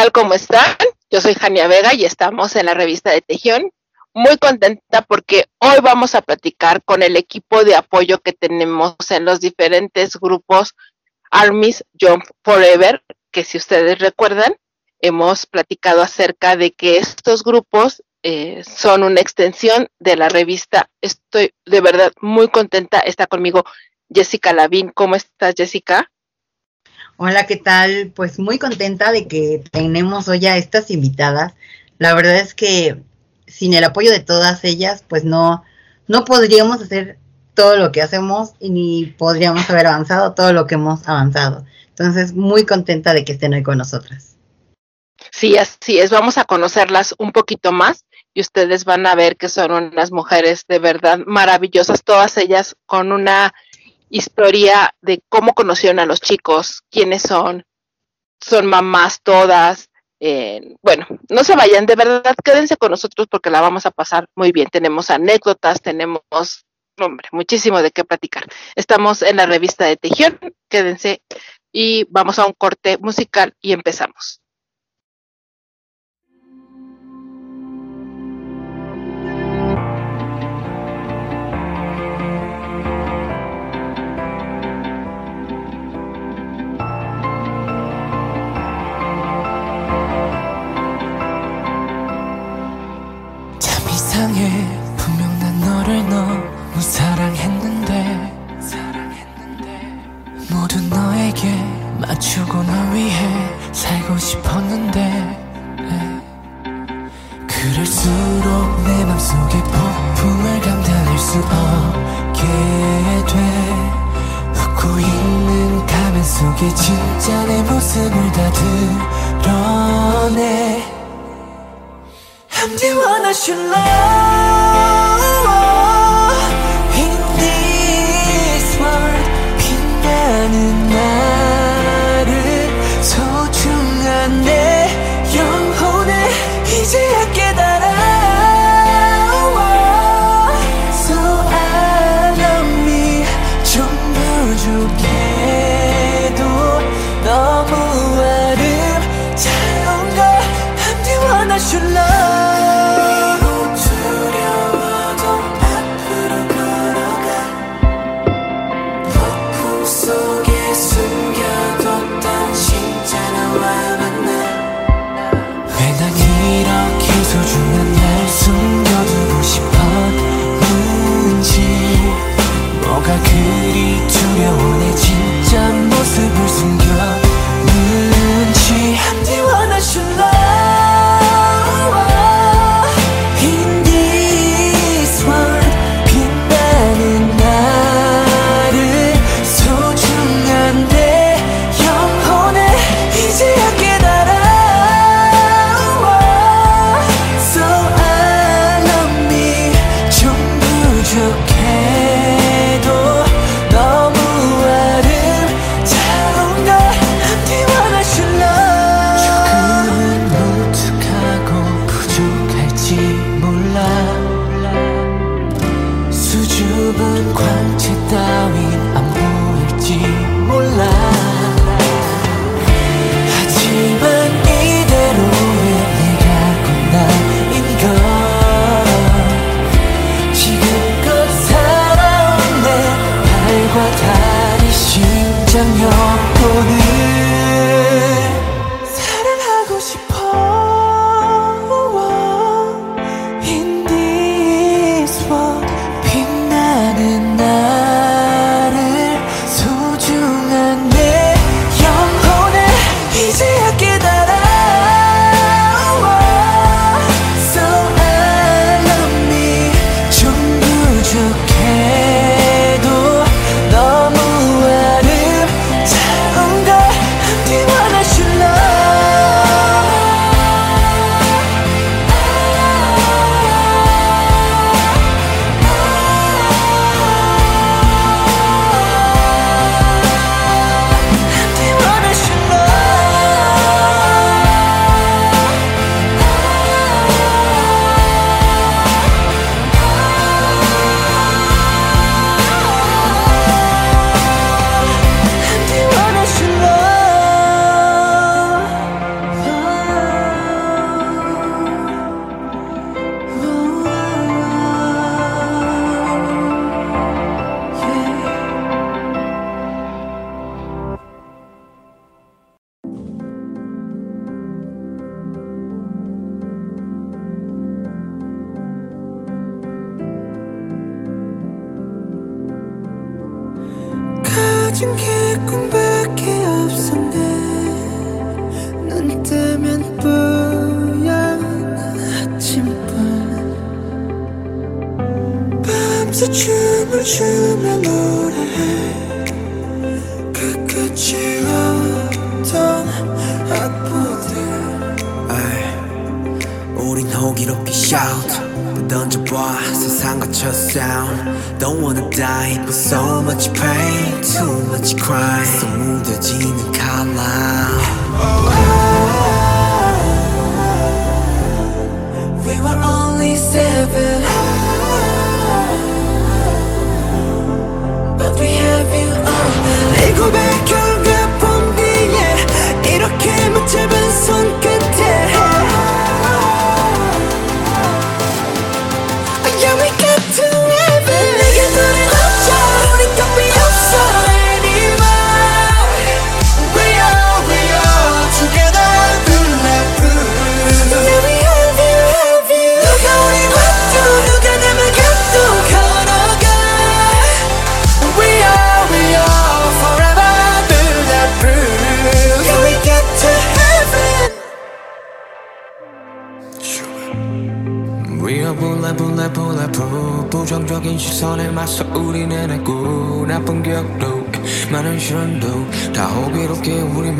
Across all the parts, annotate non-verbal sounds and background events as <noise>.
tal? ¿Cómo están? Yo soy Jania Vega y estamos en la revista de Tejión. Muy contenta porque hoy vamos a platicar con el equipo de apoyo que tenemos en los diferentes grupos Armies Jump Forever, que si ustedes recuerdan, hemos platicado acerca de que estos grupos eh, son una extensión de la revista. Estoy de verdad muy contenta. Está conmigo Jessica Lavín. ¿Cómo estás, Jessica? Hola, ¿qué tal? Pues muy contenta de que tenemos hoy a estas invitadas. La verdad es que sin el apoyo de todas ellas, pues no, no podríamos hacer todo lo que hacemos y ni podríamos haber avanzado todo lo que hemos avanzado. Entonces, muy contenta de que estén hoy con nosotras. Sí, así es. Vamos a conocerlas un poquito más y ustedes van a ver que son unas mujeres de verdad maravillosas, todas ellas con una historia de cómo conocieron a los chicos, quiénes son, son mamás todas. Bueno, no se vayan, de verdad, quédense con nosotros porque la vamos a pasar muy bien. Tenemos anécdotas, tenemos, hombre, muchísimo de qué platicar. Estamos en la revista de Tejión, quédense y vamos a un corte musical y empezamos. 맞추고 널 위해 살고 싶었는데 그럴수록 내 맘속에 폭풍을 감당할 수 없게 돼. 웃고 있는 가면 속에 진짜 내 모습을 다 드러내. I'm the one I should love.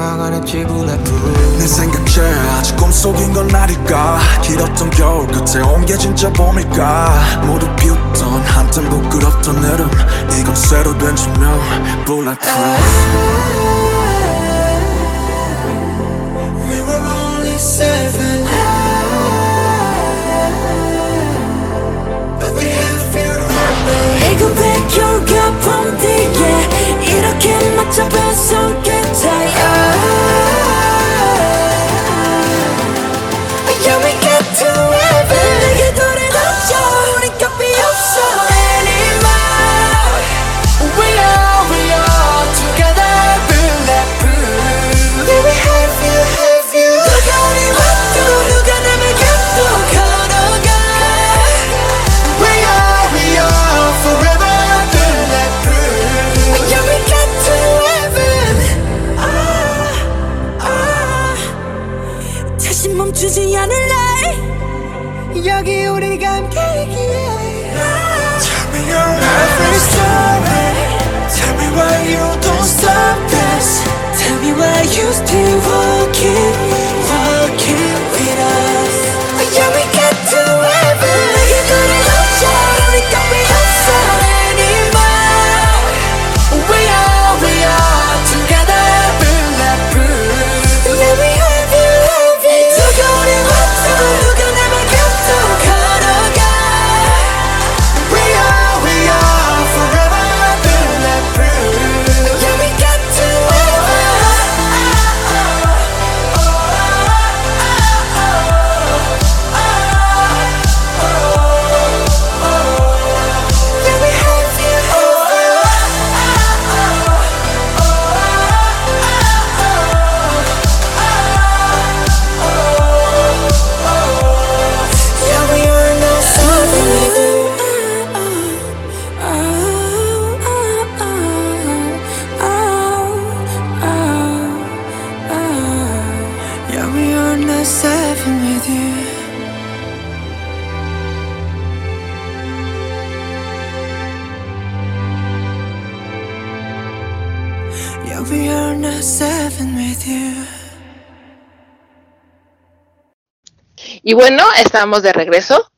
망하냈지 bulletproof 내 생각에 아직 꿈속인 건 아닐까. 길었던 겨울 끝에 온 게 진짜 봄일까. 모두 비웃던 한참 부끄럽던 여름. 이건 새로 된 조명. Bulletproof We were only seven. But we have fear 이건 백혈과 봄뒤에 이렇게 맞춰 뱃속 Y bueno, estamos de regreso.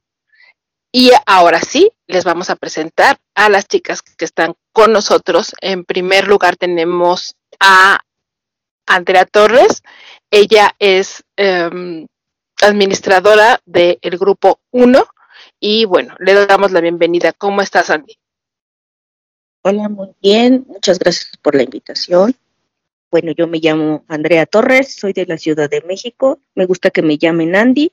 Y ahora sí, les vamos a presentar a las chicas que están con nosotros. En primer lugar tenemos a Andrea Torres. Ella es em, administradora del grupo 1. Y bueno, le damos la bienvenida. ¿Cómo estás, Andy? Hola, muy bien. Muchas gracias por la invitación. Bueno, yo me llamo Andrea Torres, soy de la Ciudad de México. Me gusta que me llamen Andy.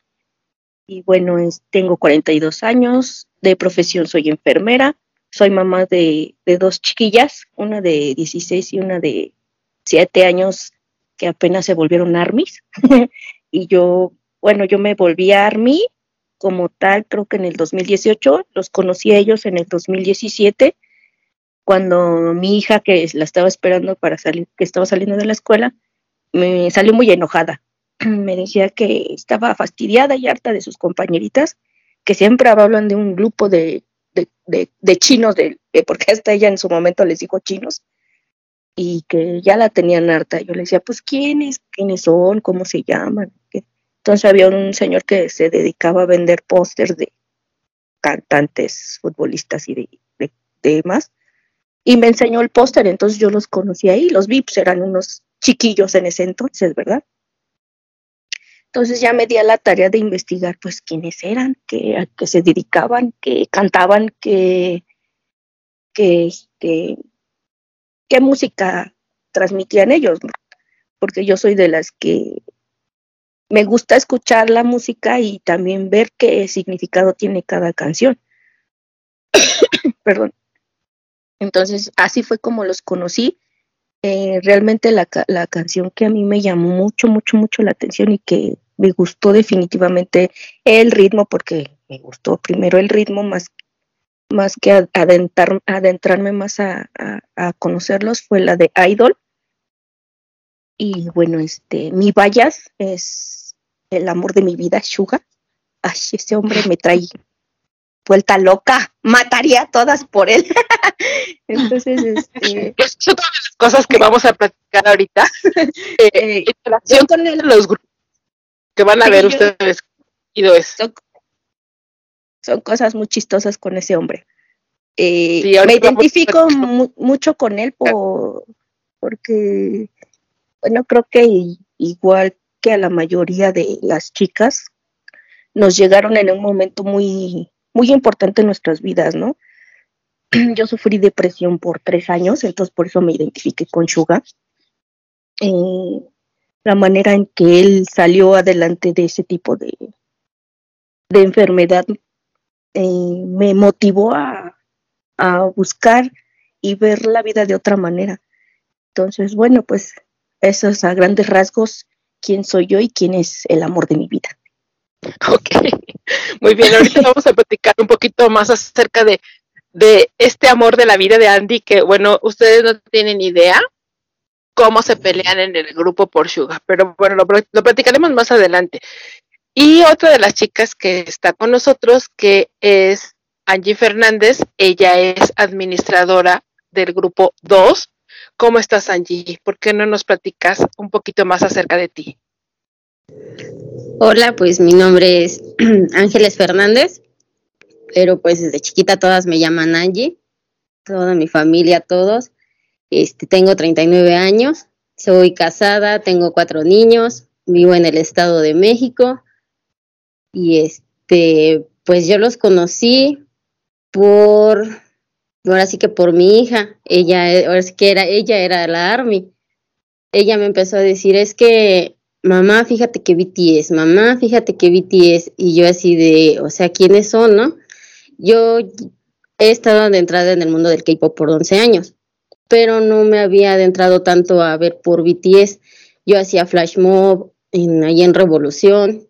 Y bueno, es- tengo 42 años. De profesión soy enfermera. Soy mamá de, dos chiquillas, una de 16 y una de 7 años que apenas se volvieron armies. <laughs> y yo, bueno, yo me volví army como tal, creo que en el 2018. Los conocí a ellos en el 2017 cuando mi hija que la estaba esperando para salir, que estaba saliendo de la escuela, me salió muy enojada. <clears throat> Me decía que estaba fastidiada y harta de sus compañeritas, que siempre hablan de un grupo de, de, de- chinos, de, porque hasta ella en su momento les dijo chinos, y que ya la tenían harta. Yo le decía, pues, ¿quiénes? ¿Quiénes son? ¿Cómo se llaman? Entonces había un señor que se dedicaba a vender pósters de cantantes, futbolistas y de, de, de demás y me enseñó el póster, entonces yo los conocí ahí, los VIPs eran unos chiquillos en ese entonces, ¿verdad? Entonces ya me di a la tarea de investigar, pues, quiénes eran, qué, a qué se dedicaban, qué cantaban, qué, qué, este, música transmitían ellos, porque yo soy de las que me gusta escuchar la música y también ver qué significado tiene cada canción. <coughs> Perdón. Entonces, así fue como los conocí. Eh, realmente la, la canción que a mí me llamó mucho, mucho, mucho la atención y que me gustó definitivamente el ritmo, porque me gustó primero el ritmo más, más que adentrarme más a, a- conocerlos, fue la de Idol. Y bueno, este, mi Bayas es el amor de mi vida, Suga. Ay, ese hombre me trae vuelta loca, mataría a todas por él. <laughs> Entonces, este, <laughs> Pues es otra de las cosas que vamos a platicar ahorita. <laughs> Eh, eh, en relación con él- los grupos que van a Sí, ver yo- ustedes. Son, son cosas muy chistosas con ese hombre. Eh, Sí, me identifico mu- mucho con él por, porque, bueno, creo que igual que a la mayoría de las chicas, nos llegaron en un momento muy, muy importante en nuestras vidas, ¿no? <clears throat> Yo sufrí depresión por tres años, entonces por eso me identifiqué con Suga. Eh, la manera en que él salió adelante de ese tipo de, de enfermedad eh, me motivó a, a buscar y ver la vida de otra manera. Entonces, bueno, pues eso es a grandes rasgos quién soy yo y quién es el amor de mi vida. <laughs> Ok, muy bien. Ahorita vamos a platicar un poquito más acerca de, de este amor de la vida de Andy, que bueno, ustedes no tienen idea cómo se pelean en el grupo por Suga, pero bueno, lo, lo platicaremos más adelante. Y otra de las chicas que está con nosotros, que es Angie Fernández, ella es administradora del grupo 2. ¿Cómo estás, Angie? ¿Por qué no nos platicas un poquito más acerca de ti? Hola, pues mi nombre es <clears throat> Ángeles Fernández, pero pues desde chiquita todas me llaman Angie, toda mi familia, todos. Este, tengo 39 años, soy casada, tengo cuatro niños, vivo en el Estado de México y este, pues yo los conocí por, ahora sí que por mi hija, ella, ahora sí que era, ella era la Army. Ella me empezó a decir, es que mamá, fíjate que BTS, mamá, fíjate que BTS, y yo así de, o sea, ¿quiénes son, no? Yo he estado adentrada en el mundo del K-pop por 11 años, pero no me había adentrado tanto a ver por BTS. Yo hacía flash mob en, ahí en Revolución,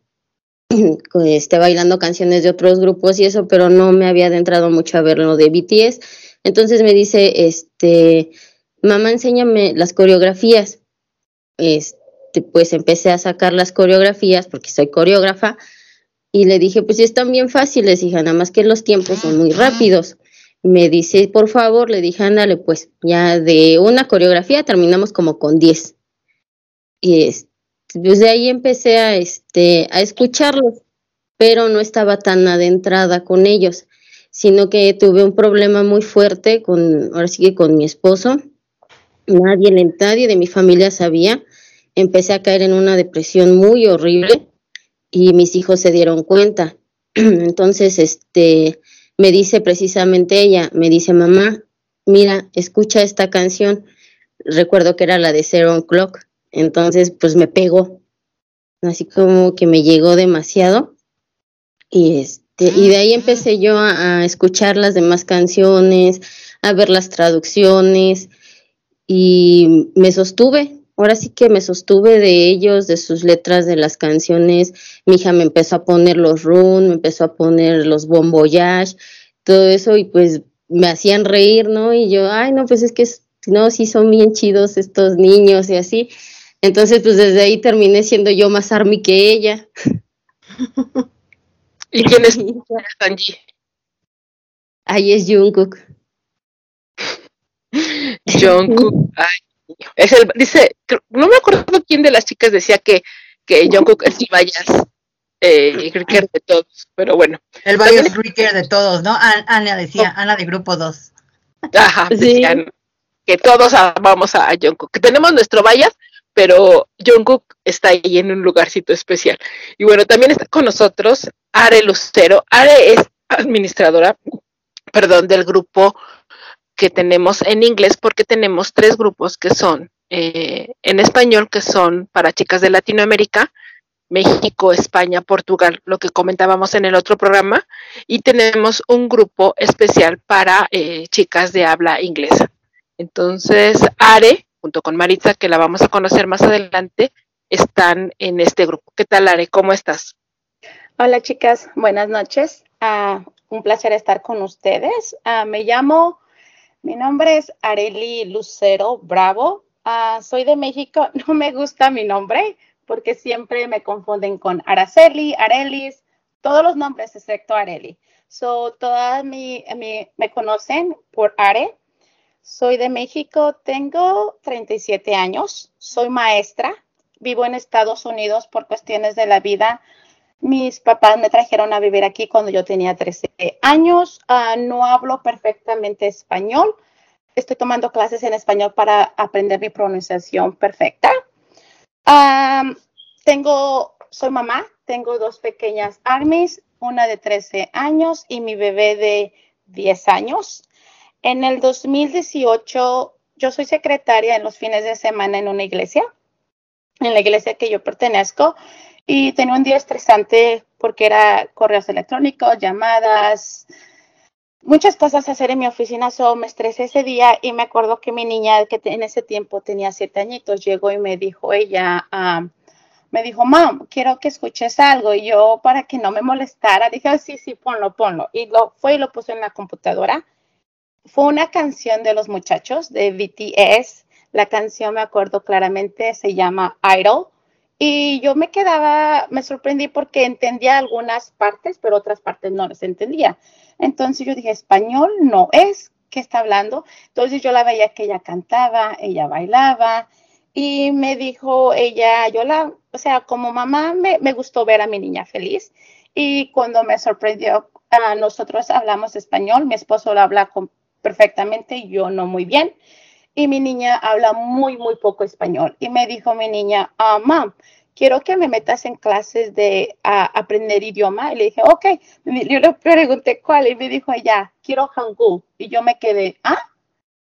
<clears throat> este, bailando canciones de otros grupos y eso, pero no me había adentrado mucho a ver lo de BTS. Entonces me dice, este, mamá, enséñame las coreografías. Este, pues empecé a sacar las coreografías porque soy coreógrafa y le dije, pues están bien fáciles, hija, nada más que los tiempos son muy rápidos. Me dice, por favor, le dije, ándale, pues ya de una coreografía terminamos como con 10. Y pues de ahí empecé a, este, a escucharlos, pero no estaba tan adentrada con ellos, sino que tuve un problema muy fuerte con, ahora sí que con mi esposo. Nadie, nadie de mi familia sabía. Empecé a caer en una depresión muy horrible y mis hijos se dieron cuenta. <clears throat> Entonces, este, me dice precisamente ella, me dice, mamá, mira, escucha esta canción. Recuerdo que era la de Zero Clock. Entonces, pues me pegó. Así como que me llegó demasiado. Y este, y de ahí empecé yo a, a escuchar las demás canciones, a ver las traducciones, y me sostuve. Ahora sí que me sostuve de ellos, de sus letras, de las canciones. Mi hija me empezó a poner los run, me empezó a poner los bon voyage, todo eso, y pues me hacían reír, ¿no? Y yo, ay, no, pues es que no, sí son bien chidos estos niños y así. Entonces, pues desde ahí terminé siendo yo más army que ella. <laughs> ¿Y quién es <laughs> Angie? Ahí es Jungkook. Jungkook. Ay, <laughs> es el, dice, no me acuerdo quién de las chicas decía que, que Jungkook es el Bayas, eh, era de todos, pero bueno. El También- Bios Ricker de todos, ¿no? An- Ana decía, Ana de grupo 2. Ajá, Sí. decían que todos amamos a, a Jungkook, que tenemos nuestro Bayas, pero Jungkook está ahí en un lugarcito especial. Y bueno, también está con nosotros Are Lucero. Are es administradora, perdón, del grupo que tenemos en inglés, porque tenemos tres grupos que son eh, en español, que son para chicas de Latinoamérica, México, España, Portugal, lo que comentábamos en el otro programa, y tenemos un grupo especial para eh, chicas de habla inglesa. Entonces, Are, junto con Maritza, que la vamos a conocer más adelante, están en este grupo. ¿Qué tal, Are? ¿Cómo estás? Hola chicas, buenas noches. Ah, un placer estar con ustedes. Ah, me llamo, mi nombre es Areli Lucero Bravo. Ah, soy de México. <laughs> No me gusta mi nombre porque siempre me confunden con Araceli, Arelis, todos los nombres excepto Areli. So, todas mi, mi- me conocen por Are. Soy de México, tengo 37 años, soy maestra, vivo en Estados Unidos por cuestiones de la vida. Mis papás me trajeron a vivir aquí cuando yo tenía 13 años. Ah, no hablo perfectamente español. Estoy tomando clases en español para aprender mi pronunciación perfecta. Am, tengo, soy mamá, tengo dos pequeñas armies, una de 13 años y mi bebé de 10 años. En el 2018, yo soy secretaria en los fines de semana en una iglesia, en la iglesia que yo pertenezco, y tenía un día estresante porque era correos electrónicos, llamadas, muchas cosas a hacer en mi oficina, so me estresé ese día y me acuerdo que mi niña, que en ese tiempo tenía siete añitos, llegó y me dijo ella, ah, me dijo, mam, quiero que escuches algo. Y yo, para que no me molestara, dije, "Ah, sí, sí, ponlo, ponlo. Y lo fue y lo puso en la computadora. Fue una canción de los muchachos de BTS. La canción, me acuerdo claramente, se llama Idol. Y yo me quedaba, me sorprendí porque entendía algunas partes, pero otras partes no las entendía. Entonces yo dije, español no es, ¿qué está hablando? Entonces yo la veía que ella cantaba, ella bailaba y me dijo ella, yo la, o sea, como mamá me, me gustó ver a mi niña feliz y cuando me sorprendió, ah, nosotros hablamos español, mi esposo lo habla con- perfectamente, yo no muy bien y mi niña habla muy, muy poco español. Y me dijo mi niña, ah, mam, quiero que me metas en clases de aprender idioma. Y le dije, ok. Yo le pregunté cuál y me dijo ella, quiero hangul. Y yo me quedé, ah,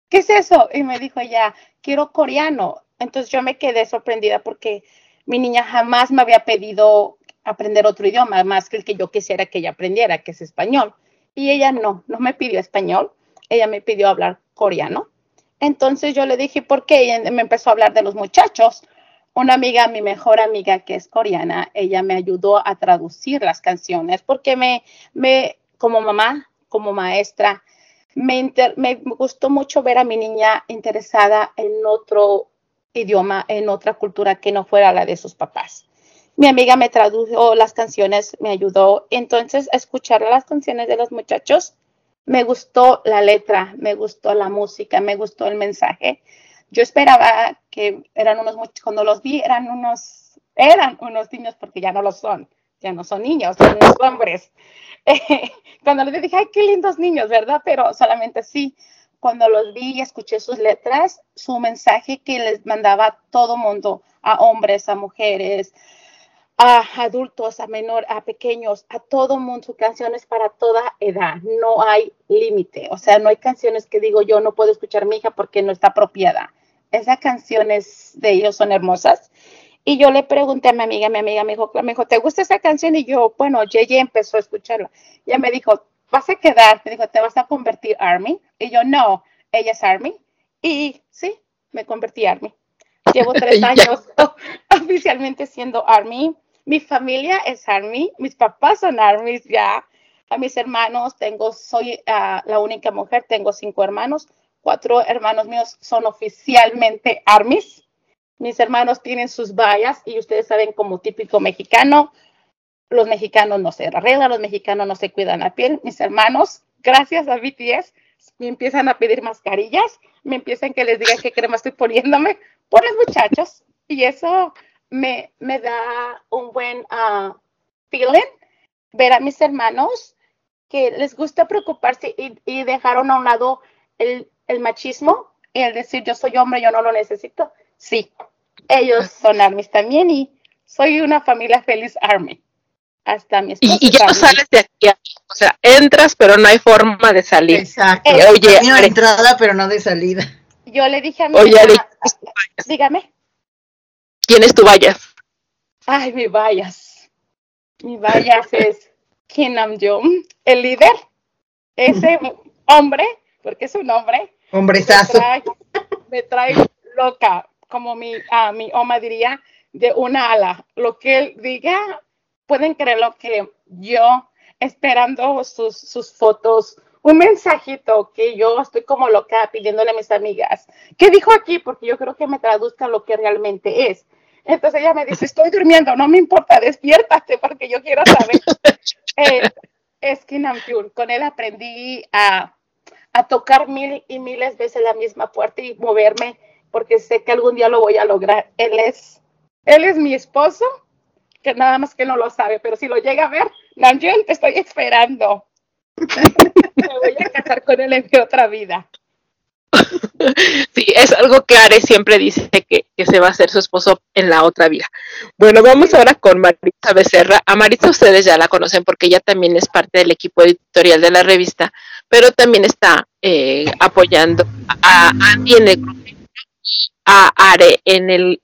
¿qué es eso? Y me dijo ella, quiero coreano. Entonces yo me quedé sorprendida porque mi niña jamás me había pedido aprender otro idioma, más que el que yo quisiera que ella aprendiera, que es español. Y ella no, no me pidió español, ella me pidió hablar coreano. Entonces yo le dije, ¿por qué? Y me empezó a hablar de los muchachos. Una amiga, mi mejor amiga que es coreana, ella me ayudó a traducir las canciones porque me, me como mamá, como maestra, me, inter- me gustó mucho ver a mi niña interesada en otro idioma, en otra cultura que no fuera la de sus papás. Mi amiga me tradujo las canciones, me ayudó. Entonces, a escuchar las canciones de los muchachos, me gustó la letra, me gustó la música, me gustó el mensaje. Yo esperaba que eran unos muchachos, cuando los vi eran unos, eran unos niños porque ya no lo son, ya no son niños, son unos hombres. <laughs> cuando les dije, ay, qué lindos niños, ¿verdad? Pero solamente sí, cuando los vi y escuché sus letras, su mensaje que les mandaba a todo mundo, a hombres, a mujeres, a adultos, a menor, a pequeños, a todo mundo, su canción es para toda edad, no hay límite, o sea, no hay canciones que digo yo no puedo escuchar mi hija porque no está apropiada. Esas canciones de ellos son hermosas. Y yo le pregunté a mi amiga, mi amiga me dijo, me dijo, ¿te gusta esa canción? Y yo, bueno, Yeye empezó a escucharla. Ella me dijo, vas a quedar, me dijo, ¿te vas a convertir Army? Y yo, no, ella es Army. Y sí, me convertí Army. Llevo <laughs> tres años <laughs> oficialmente siendo Army. Mi familia es Army, mis papás son Armies ya. A mis hermanos tengo, soy ah, la única mujer, tengo cinco hermanos. Cuatro hermanos míos son oficialmente Armies. Mis hermanos tienen sus vallas y ustedes saben como típico mexicano, los mexicanos no se arreglan, los mexicanos no se cuidan la piel. Mis hermanos, gracias a BTS, me empiezan a pedir mascarillas, me empiezan que les diga qué crema estoy poniéndome por los muchachos y eso me, me da un buen ah, feeling ver a mis hermanos que les gusta preocuparse y, y dejaron a un lado el, el machismo y el decir yo soy hombre, yo no lo necesito. Sí, ellos son armies también y soy una familia feliz army. Hasta mi esposo. Y, y ya no sales de aquí. O sea, entras, pero no hay forma de salir. Exacto. Eh, oye, entrada, pero no de salida. Yo le dije a mi Oye, Are, dígame. ¿Quién es tu vallas? Ay, mi vallas. Mi vallas es Kim Nam-jong, el líder. Ese hombre, porque es un hombre, me Hombrezazo. trae, me trae loca, como mi, ah, mi oma diría, de una ala. Lo que él diga, pueden creer lo que yo, esperando sus, sus fotos, un mensajito que yo estoy como loca pidiéndole a mis amigas. ¿Qué dijo aquí? Porque yo creo que me traduzca lo que realmente es. Entonces ella me dice, estoy durmiendo, no me importa, despiértate porque yo quiero saber. <laughs> Eh, es que Namjoon. Con él aprendí a, a tocar mil y miles veces la misma puerta y moverme porque sé que algún día lo voy a lograr. Él es, él es mi esposo, que nada más que no lo sabe, pero si lo llega a ver, Namjoon, te estoy esperando. <laughs> Me voy a casar con él en mi otra vida. Sí, es algo que Are siempre dice que, que se va a hacer su esposo en la otra vida. Bueno, vamos ahora con Maritza Becerra. A Maritza ustedes ya la conocen porque ella también es parte del equipo editorial de la revista, pero también está eh, apoyando a Andy en el grupo, a Are en el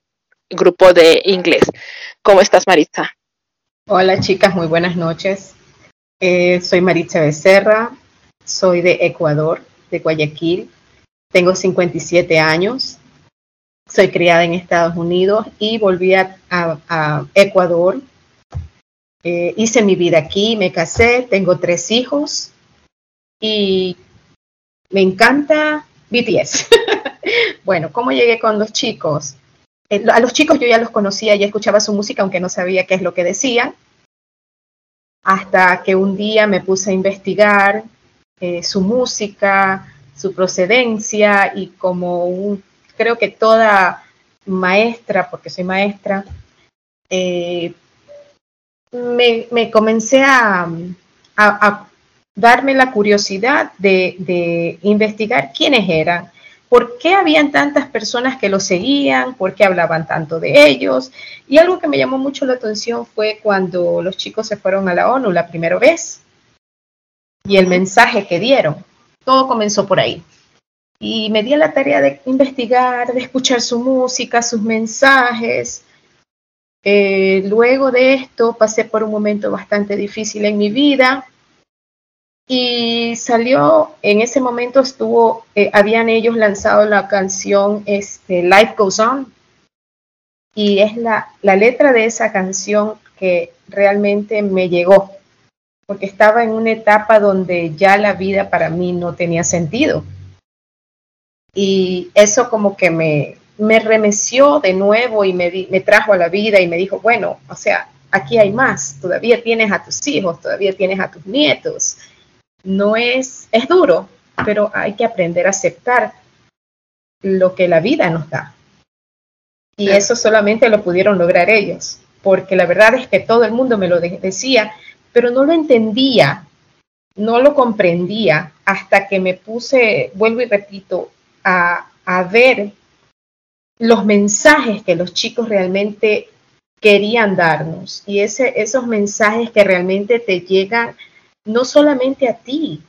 grupo de inglés. ¿Cómo estás, Maritza? Hola chicas, muy buenas noches. Eh, soy Maritza Becerra, soy de Ecuador, de Guayaquil. Tengo 57 años. Soy criada en Estados Unidos y volví a, Ecuador. Eh, hice mi vida aquí, me casé, tengo tres hijos y me encanta BTS. <laughs> bueno, ¿cómo llegué con los chicos? Eh, a los chicos yo ya los conocía, ya escuchaba su música, aunque no sabía qué es lo que decían hasta que un día me puse a investigar eh, su música, su procedencia y como un, creo que toda maestra, porque soy maestra, eh, me, me comencé a, a- darme la curiosidad de, de investigar quiénes eran, por qué habían tantas personas que los seguían, por qué hablaban tanto de ellos. Y algo que me llamó mucho la atención fue cuando los chicos se fueron a la ONU la primera vez y el mensaje que dieron. Todo comenzó por ahí. Y me di a la tarea de investigar, de escuchar su música, sus mensajes. Eh, luego de esto pasé por un momento bastante difícil en mi vida y salió, en ese momento estuvo, eh, habían ellos lanzado la canción este, Life Goes On y es la, la letra de esa canción que realmente me llegó, porque estaba en una etapa donde ya la vida para mí no tenía sentido. Y eso como que me, me remeció de nuevo y me, me trajo a la vida y me dijo, bueno, o sea, aquí hay más, todavía tienes a tus hijos, todavía tienes a tus nietos. No es, es duro, pero hay que aprender a aceptar lo que la vida nos da. Y eso solamente lo pudieron lograr ellos, porque la verdad es que todo el mundo me lo de- decía, pero no lo entendía, no lo comprendía hasta que me puse, vuelvo y repito, a, a ver los mensajes que los chicos realmente querían darnos y ese, esos mensajes que realmente te llegan no solamente a ti,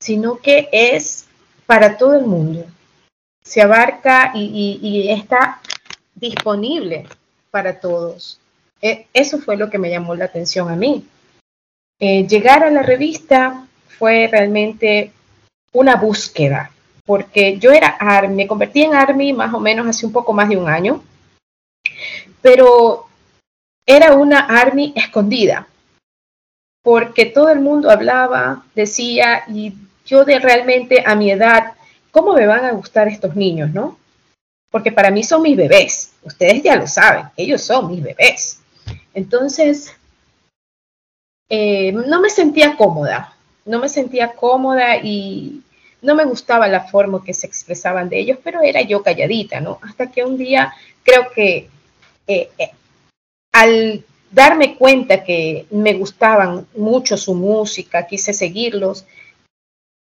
sino que es para todo el mundo. Se abarca y, y- está disponible para todos. E- Eso fue lo que me llamó la atención a mí. Eh, llegar a la revista fue realmente una búsqueda, porque yo era ARMY, me convertí en ARMY más o menos hace un poco más de un año, pero era una ARMY escondida, porque todo el mundo hablaba, decía, y yo de realmente a mi edad, ¿cómo me van a gustar estos niños, no? Porque para mí son mis bebés, ustedes ya lo saben, ellos son mis bebés. Entonces, eh, no me sentía cómoda, no me sentía cómoda y no me gustaba la forma que se expresaban de ellos, pero era yo calladita, ¿no? Hasta que un día creo que eh, eh, al darme cuenta que me gustaban mucho su música, quise seguirlos,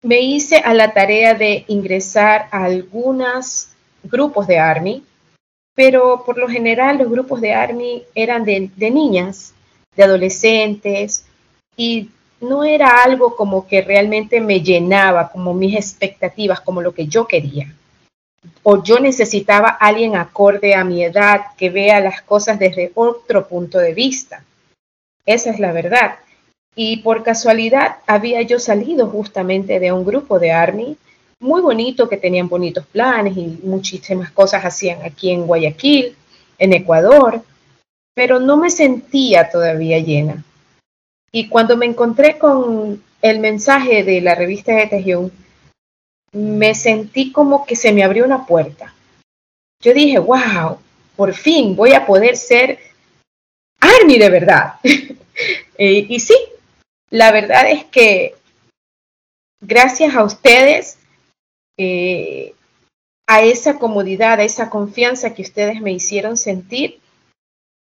me hice a la tarea de ingresar a algunos grupos de ARMY, pero por lo general los grupos de ARMY eran de, de niñas, de adolescentes, y no era algo como que realmente me llenaba, como mis expectativas, como lo que yo quería. O yo necesitaba alguien acorde a mi edad que vea las cosas desde otro punto de vista. Esa es la verdad. Y por casualidad había yo salido justamente de un grupo de ARMY muy bonito, que tenían bonitos planes y muchísimas cosas hacían aquí en Guayaquil, en Ecuador, pero no me sentía todavía llena. Y cuando me encontré con el mensaje de la revista de Tejión, me sentí como que se me abrió una puerta. Yo dije, wow, por fin voy a poder ser Army de verdad. <laughs> Eh, y sí, la verdad es que gracias a ustedes, eh, a esa comodidad, a esa confianza que ustedes me hicieron sentir,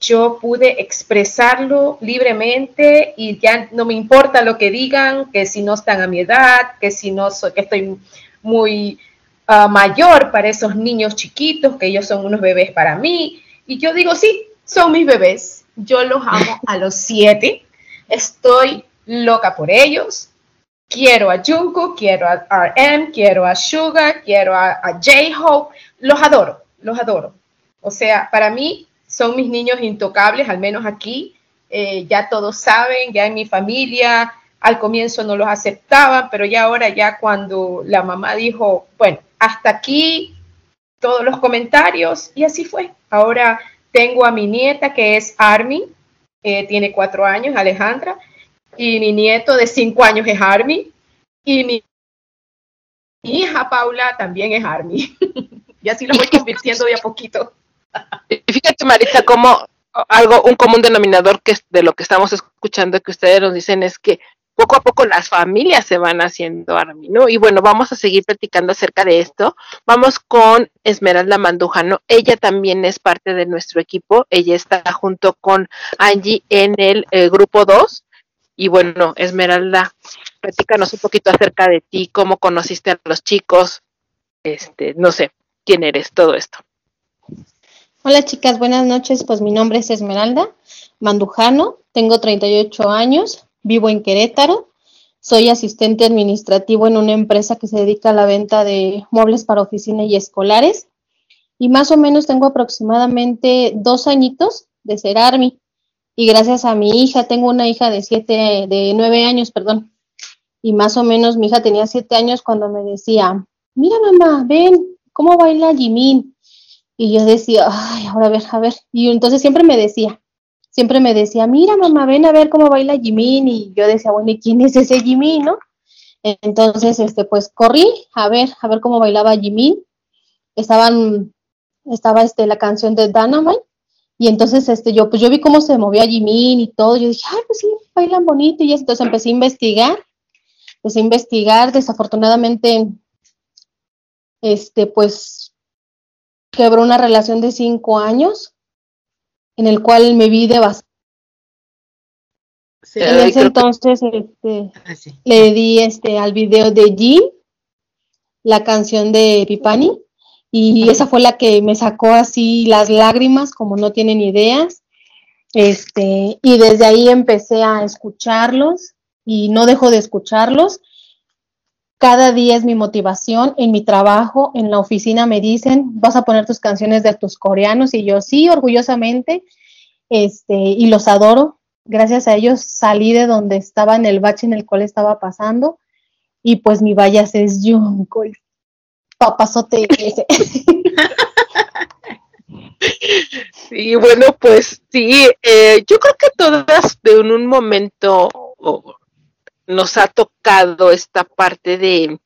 yo pude expresarlo libremente y ya no me importa lo que digan, que si no están a mi edad, que si no soy, que estoy muy ah, mayor para esos niños chiquitos, que ellos son unos bebés para mí. Y yo digo, sí, son mis bebés. Yo los amo a los siete. Estoy loca por ellos. Quiero a Jungkook, quiero a RM, quiero a Sugar, quiero a, a J-Hope. Los adoro, los adoro. O sea, para mí son mis niños intocables, al menos aquí. Eh, ya todos saben, ya en mi familia, al comienzo no los aceptaban, pero ya ahora, ya cuando la mamá dijo, bueno, hasta aquí todos los comentarios, y así fue. Ahora tengo a mi nieta que es Army, eh, tiene cuatro años, Alejandra, y mi nieto de cinco años es Army, y mi hija Paula también es Army. <laughs> y así lo voy <laughs> convirtiendo de a poquito. Y fíjate, Marisa, como algo, un común denominador que es de lo que estamos escuchando que ustedes nos dicen es que poco a poco las familias se van haciendo Army, ¿no? Y bueno, vamos a seguir platicando acerca de esto. Vamos con Esmeralda Mandujano. Ella también es parte de nuestro equipo. Ella está junto con Angie en el eh, grupo 2. Y bueno, Esmeralda, platícanos un poquito acerca de ti, cómo conociste a los chicos, este, no sé, quién eres, todo esto. Hola chicas, buenas noches. Pues mi nombre es Esmeralda Mandujano, tengo 38 años, vivo en Querétaro, soy asistente administrativo en una empresa que se dedica a la venta de muebles para oficina y escolares y más o menos tengo aproximadamente dos añitos de ser Army y gracias a mi hija, tengo una hija de siete, de nueve años, perdón, y más o menos mi hija tenía siete años cuando me decía, mira mamá, ven, ¿cómo baila Jimin? Y yo decía, ay, ahora a ver, a ver. Y entonces siempre me decía, siempre me decía, mira mamá, ven a ver cómo baila Jimin. Y yo decía, bueno, ¿y quién es ese Jimin, no? Entonces, este, pues corrí a ver, a ver cómo bailaba Jimin. Estaban, estaba este, la canción de Dynamite. Y entonces, este, yo, pues yo vi cómo se movía Jimin y todo. Yo dije, ay, pues sí, bailan bonito. Y entonces empecé a investigar. Empecé a investigar. Desafortunadamente, este, pues quebró una relación de cinco años en el cual me vi devastada. Sí, en ese que- entonces este, ah, sí. le di este al video de Jin, la canción de Pipani, y esa fue la que me sacó así las lágrimas, como no tienen ideas. Este, y desde ahí empecé a escucharlos y no dejo de escucharlos. Cada día es mi motivación en mi trabajo, en la oficina me dicen, vas a poner tus canciones de tus coreanos y yo sí, orgullosamente, este, y los adoro. Gracias a ellos salí de donde estaba en el bache en el cual estaba pasando y pues mi vallas es Junko, el papazote. <laughs> Sí, bueno, pues sí, eh, yo creo que todas de en un momento nos ha tocado esta parte de,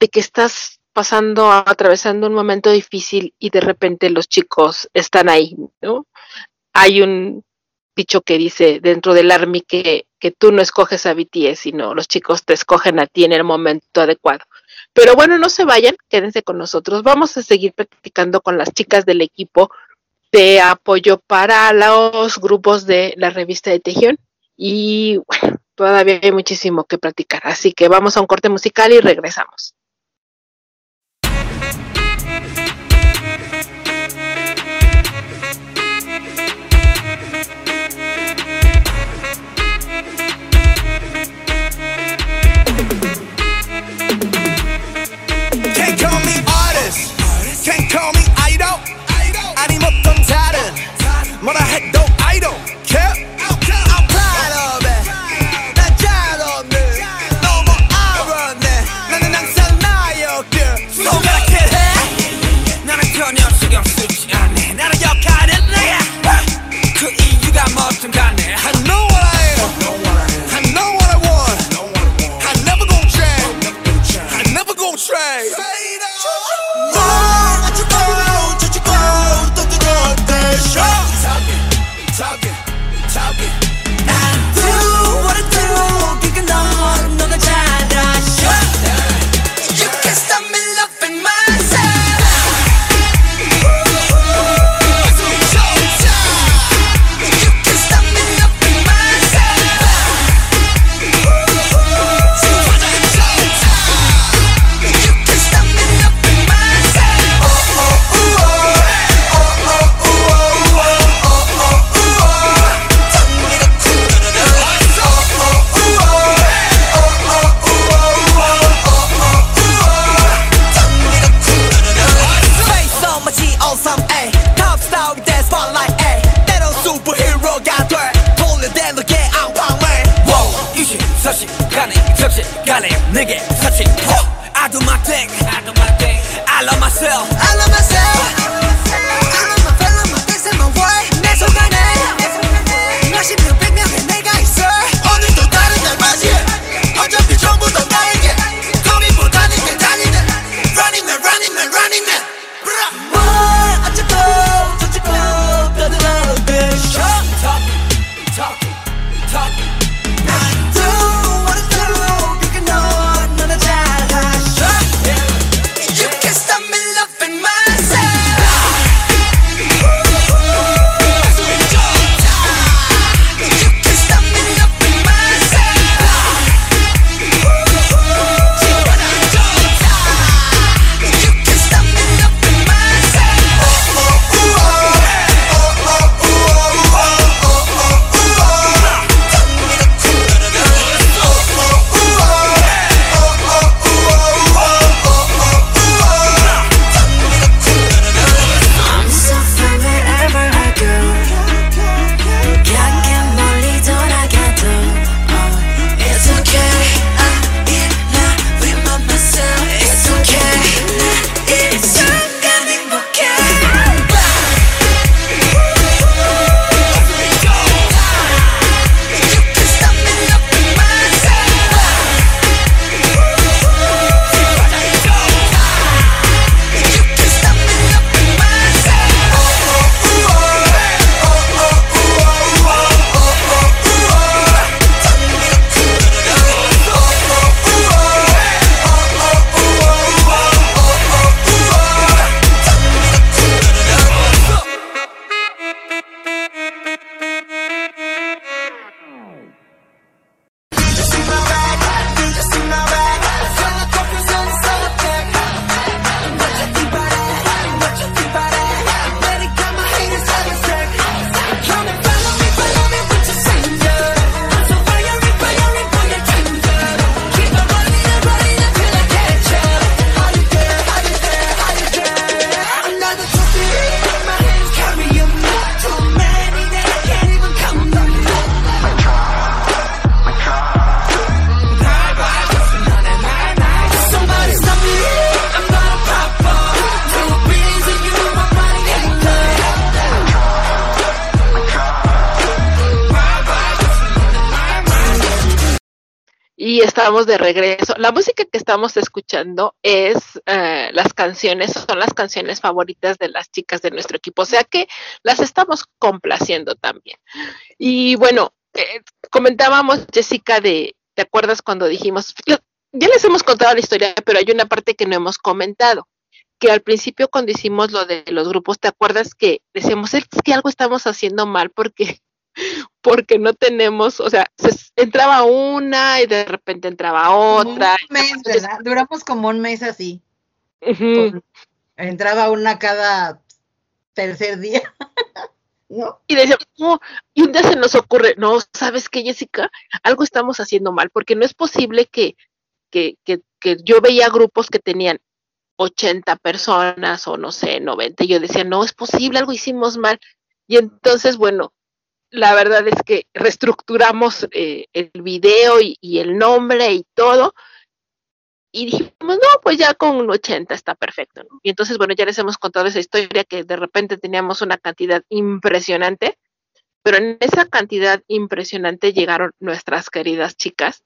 de que estás pasando, atravesando un momento difícil y de repente los chicos están ahí, ¿no? Hay un dicho que dice dentro del Army que, que tú no escoges a BTS, sino los chicos te escogen a ti en el momento adecuado. Pero bueno, no se vayan, quédense con nosotros. Vamos a seguir practicando con las chicas del equipo de apoyo para los grupos de la revista de Tejión. Y bueno, todavía hay muchísimo que platicar. Así que vamos a un corte musical y regresamos. train. nigga, touch it. I do my thing. I do my thing. I love myself. De regreso. La música que estamos escuchando es eh, las canciones, son las canciones favoritas de las chicas de nuestro equipo, o sea que las estamos complaciendo también. Y bueno, eh, comentábamos, Jessica, de, ¿te acuerdas cuando dijimos, ya les hemos contado la historia, pero hay una parte que no hemos comentado, que al principio cuando hicimos lo de los grupos, ¿te acuerdas que decíamos, es que algo estamos haciendo mal porque <laughs> porque no tenemos, o sea, se- entraba una y de repente entraba otra. un mes, ¿verdad? Duramos como un mes así. Con- entraba una cada tercer día. <laughs> ¿No? Y decíamos, no, y un día se nos ocurre, no, ¿sabes qué, Jessica? Algo estamos haciendo mal, porque no es posible que, que, que, que yo veía grupos que tenían 80 personas o no sé, 90, y yo decía, no es posible, algo hicimos mal. Y entonces, bueno, la verdad es que reestructuramos eh, el video y, el nombre y todo. Y dijimos, no, pues ya con un 80 está perfecto. ¿no? Y entonces, bueno, ya les hemos contado esa historia que de repente teníamos una cantidad impresionante, pero en esa cantidad impresionante llegaron nuestras queridas chicas.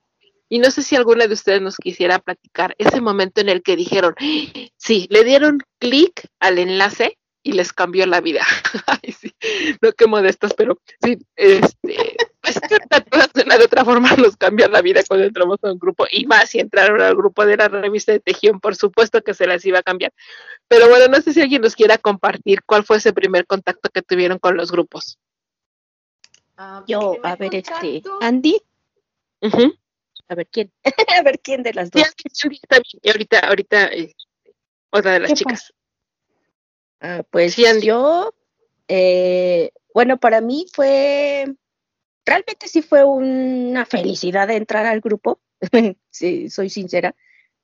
Y no sé si alguna de ustedes nos quisiera platicar ese momento en el que dijeron, "¡Ah! sí, le dieron clic al enlace y les cambió la vida. <laughs> Ay, sí, <laughs> no qué modestas, pero sí, este, pues <laughs> que de otra forma nos cambia la vida cuando entramos a un grupo y más si entraron al grupo de la revista de Tejión, por supuesto que se las iba a cambiar. Pero bueno, no sé si alguien nos quiera compartir cuál fue ese primer contacto que tuvieron con los grupos. Yo, a ver, este, Andy, a ver quién, <laughs> a ver quién de las Sí, dos. y ahorita, ahorita, eh, otra de las ¿Qué chicas. Ah, pues Sí, Andy. yo, eh, bueno, para mí fue, realmente sí fue una felicidad de entrar al grupo, <laughs> sí, soy sincera,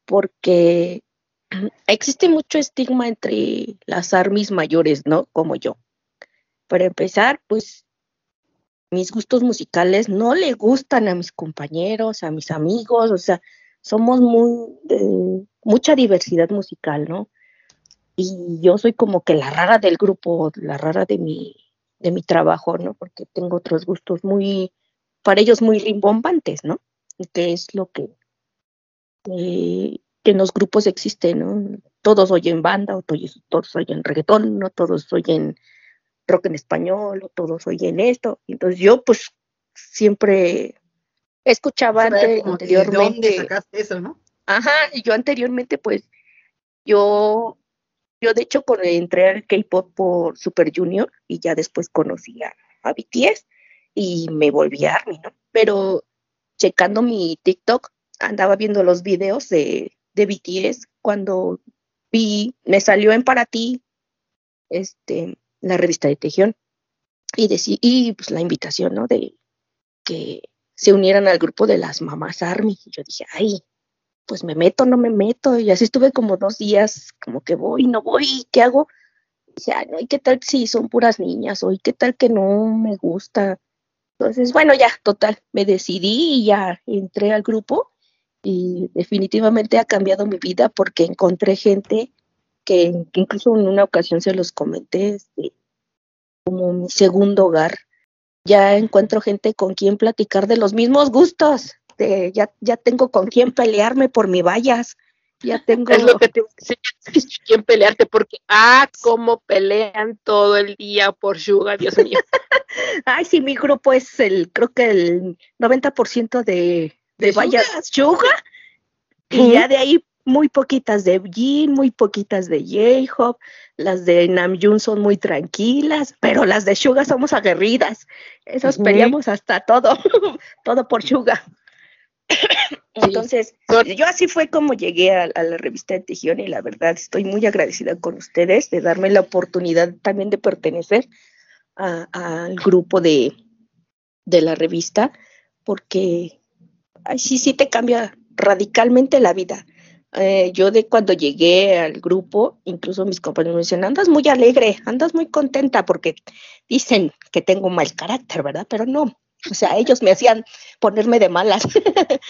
porque <clears throat> existe mucho estigma entre las armies mayores, ¿no? Como yo. Para empezar, pues mis gustos musicales no le gustan a mis compañeros, a mis amigos, o sea, somos muy, de mucha diversidad musical, ¿no? Y yo soy como que la rara del grupo, la rara de mi, de mi trabajo, ¿no? Porque tengo otros gustos muy, para ellos muy rimbombantes, ¿no? Que es lo que, eh, que en los grupos existe, ¿no? Todos oyen banda, o todos, todos oyen reggaetón, no todos oyen rock en español, o todos oyen esto. Entonces yo pues siempre escuchaba Saber ante- como que ¿De dónde anteriormente. sacaste eso, no? Ajá, y yo anteriormente, pues, yo, yo de hecho entré al K-pop por Super Junior y ya después conocí a, a BTS y me volví a ARMY, ¿no? Pero checando mi TikTok, andaba viendo los videos de, de BTS cuando vi, me salió en Para Ti, este, la revista de Tejión y, decí- y pues la invitación, ¿no? De que se unieran al grupo de las mamás ARMY. Y yo dije, ay, pues me meto, no me meto. Y así estuve como dos días, como que voy, no voy, ¿qué hago? Dije, ay, no, ¿y qué tal si son puras niñas? O ¿y qué tal que no me gusta? Entonces, bueno, ya, total, me decidí y ya entré al grupo y definitivamente ha cambiado mi vida porque encontré gente que, que incluso en una ocasión se los comenté, este, como mi segundo hogar. Ya encuentro gente con quien platicar de los mismos gustos. De- ya, ya tengo con quien pelearme por mi vallas. Ya <laughs> tengo. Es lo que te quién pelearte porque ah cómo pelean todo el día por Suga, Dios mío. <laughs> Ay, sí, mi grupo es el, creo que el 90% de, de ¿De vallas Suga. Y ya de ahí muy poquitas de Jin, muy poquitas de J-Hope. Las de Namjoon son muy tranquilas, pero las de Suga somos aguerridas. Esas peleamos hasta todo, <laughs> todo por Suga. Entonces, yo así fue como llegué a, a la revista de Tejión y la verdad estoy muy agradecida con ustedes de darme la oportunidad también de pertenecer al grupo de, de la revista, porque ay, sí, sí te cambia radicalmente la vida. Eh, yo de cuando llegué al grupo, incluso mis compañeros me decían, andas muy alegre, andas muy contenta, porque dicen que tengo mal carácter, ¿verdad? Pero no, o sea, ellos me hacían ponerme de malas. <laughs>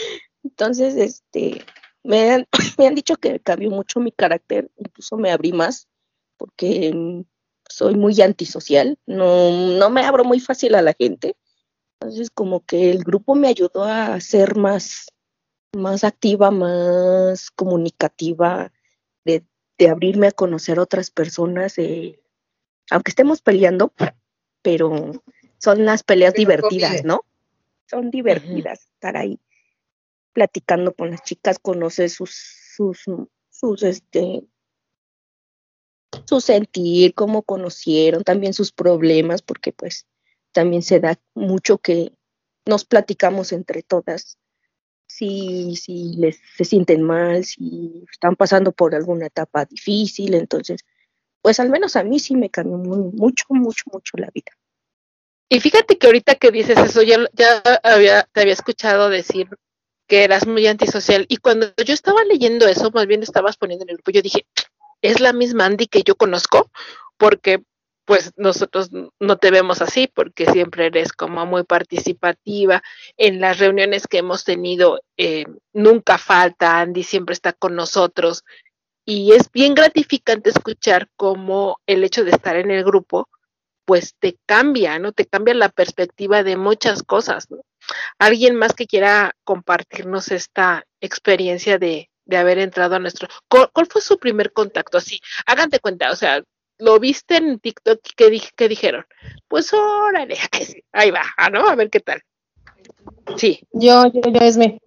Entonces, este, me han, <coughs> me han dicho que cambió mucho mi carácter, incluso me abrí más, porque mm, soy muy antisocial, no, no me abro muy fácil a la gente. Entonces, como que el grupo me ayudó a ser más, más activa, más comunicativa, de, de abrirme a conocer otras personas, eh, aunque estemos peleando, pero son las peleas Pero divertidas. ¿no? Son divertidas estar ahí platicando con las chicas, conocer sus, sus, sus, este, su sentir, cómo conocieron, también sus problemas, porque pues también se da mucho que nos platicamos entre todas, si, si les se sienten mal, si están pasando por alguna etapa difícil, entonces, pues al menos a mí sí me cambió muy- mucho, mucho, mucho la vida. Y fíjate que ahorita que dices eso, ya, ya había, te había escuchado decir que eras muy antisocial. Y cuando yo estaba leyendo eso, más bien estabas poniendo en el grupo, yo dije, es la misma Andy que yo conozco, porque pues nosotros no te vemos así, porque siempre eres como muy participativa. En las reuniones que hemos tenido, eh, nunca falta, Andy siempre está con nosotros. Y es bien gratificante escuchar cómo el hecho de estar en el grupo, pues te cambia, ¿no? Te cambia la perspectiva de muchas cosas, ¿no? Alguien más que quiera compartirnos esta experiencia de, de haber entrado a nuestro... ¿Cuál, fue su primer contacto? Así, hagan de cuenta, o sea, lo viste en TikTok ¿qué, qué dijeron? Pues órale, <laughs> ahí va, ah, ¿no? A ver qué tal. Sí. Yo, yo, yo, Esme.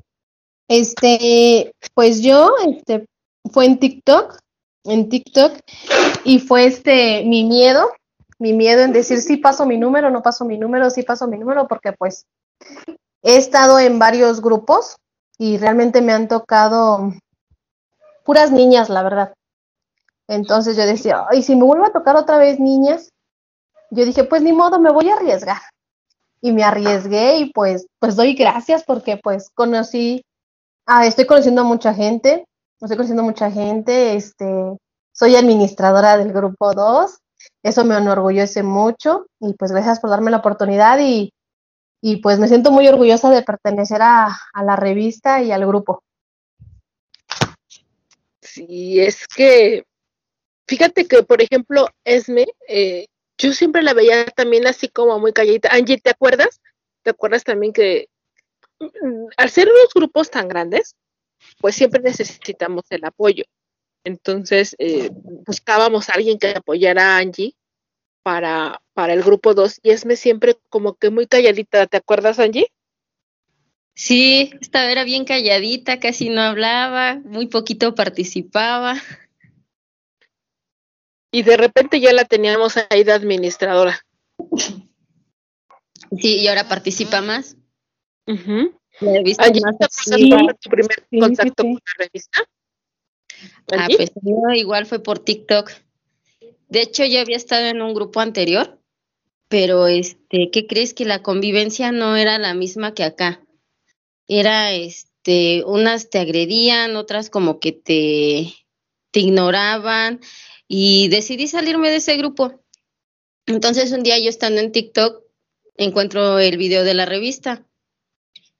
Este, pues yo, este, fue en TikTok, en TikTok, y fue este, mi miedo, mi miedo en decir si paso mi número, no paso mi número, sí paso mi número, porque pues he estado en varios grupos y realmente me han tocado puras niñas, la verdad. Entonces yo decía, ay, si me vuelve a tocar otra vez niñas, yo dije, pues ni modo, me voy a arriesgar. Y me arriesgué y pues, pues doy gracias porque pues conocí, ah, estoy conociendo a mucha gente, estoy conociendo a mucha gente, este, soy administradora del grupo 2, eso me enorgullece mucho y pues gracias por darme la oportunidad y, y pues me siento muy orgullosa de pertenecer a, a la revista y al grupo. Sí, es que, fíjate que, por ejemplo, Esme, eh, yo siempre la veía también así como muy calladita. Angie, ¿te acuerdas? ¿Te acuerdas también que mm, al ser unos grupos tan grandes, pues siempre necesitamos el apoyo. Entonces, eh, buscábamos a alguien que apoyara a Angie para, para el grupo 2 y Esme siempre como que muy calladita. ¿Te acuerdas, Angie? Sí, esta era bien calladita, casi no hablaba, muy poquito participaba. Y de repente ya la teníamos ahí de administradora. Sí, y ahora participa más. Ujú. La he visto Angie, más ¿te así. acuerdas cuál fue tu primer contacto con la revista? Ah, Angie? pues yo igual fue por TikTok. De hecho, yo había estado en un grupo anterior, pero este, ¿qué crees? Que la convivencia no era la misma que acá. Era, este, unas te agredían, otras como que te, te ignoraban y decidí salirme de ese grupo. Entonces un día yo estando en TikTok encuentro el video de la revista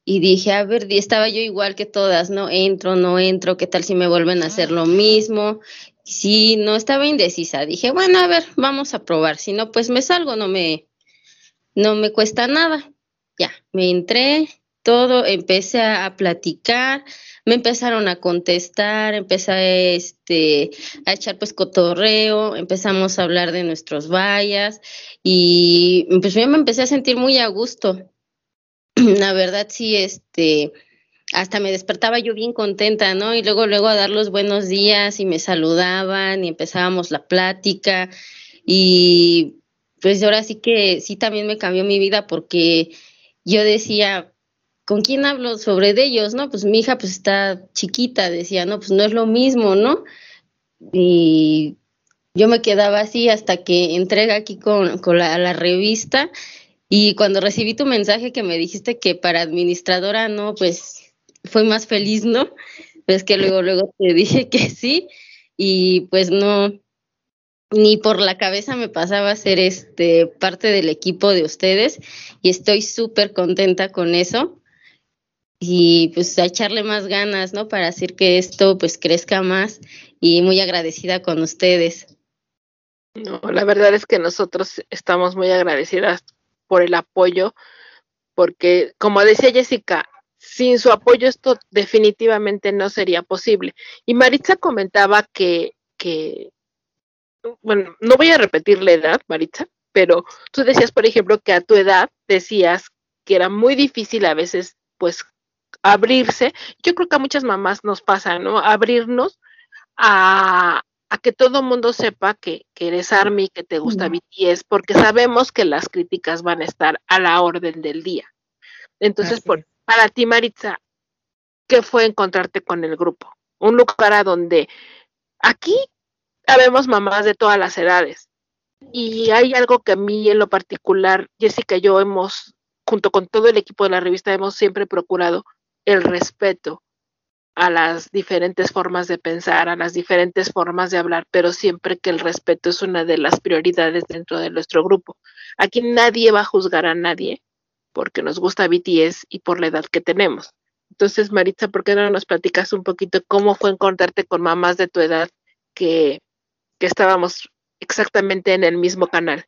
y dije, a ver, estaba yo igual que todas, no entro, no entro, ¿qué tal si me vuelven a hacer lo mismo? Sí, no estaba indecisa. Dije, bueno, a ver, vamos a probar. Si no, pues me salgo, no me, no me cuesta nada. Ya, me entré, todo, empecé a, a platicar, me empezaron a contestar, empecé este, a echar pues cotorreo, empezamos a hablar de nuestros vallas y pues yo me empecé a sentir muy a gusto. <clears throat> La verdad sí, este, hasta me despertaba yo bien contenta, ¿no? Y luego, luego a dar los buenos días y me saludaban y empezábamos la plática y pues ahora sí que sí también me cambió mi vida porque yo decía, ¿con quién hablo sobre de ellos? No, pues mi hija pues está chiquita, decía, no, pues no es lo mismo, ¿no? Y yo me quedaba así hasta que entré aquí con, con la, la revista y cuando recibí tu mensaje que me dijiste que para administradora no, pues fue más feliz, ¿no? Pues que luego, luego te <laughs> dije que sí y pues no, ni por la cabeza me pasaba ser este parte del equipo de ustedes y estoy súper contenta con eso y pues a echarle más ganas, ¿no? Para hacer que esto pues crezca más y muy agradecida con ustedes. No, la verdad es que nosotros estamos muy agradecidas por el apoyo, porque como decía Jessica, sin su apoyo esto definitivamente no sería posible. Y Maritza comentaba que, que, bueno, no voy a repetir la edad, Maritza, pero tú decías, por ejemplo, que a tu edad decías que era muy difícil a veces, pues, abrirse. Yo creo que a muchas mamás nos pasa, ¿no? Abrirnos a, a que todo el mundo sepa que, que eres ARMY, que te gusta BTS, porque sabemos que las críticas van a estar a la orden del día. Entonces, por, para ti, Maritza, ¿qué fue encontrarte con el grupo? Un lugar a donde aquí habemos mamás de todas las edades. Y hay algo que a mí en lo particular, Jessica y yo hemos, junto con todo el equipo de la revista, hemos siempre procurado el respeto a las diferentes formas de pensar, a las diferentes formas de hablar, pero siempre que el respeto es una de las prioridades dentro de nuestro grupo. Aquí nadie va a juzgar a nadie porque nos gusta BTS y por la edad que tenemos. Entonces, Maritza, ¿por qué no nos platicas un poquito cómo fue encontrarte con mamás de tu edad que, que estábamos exactamente en el mismo canal?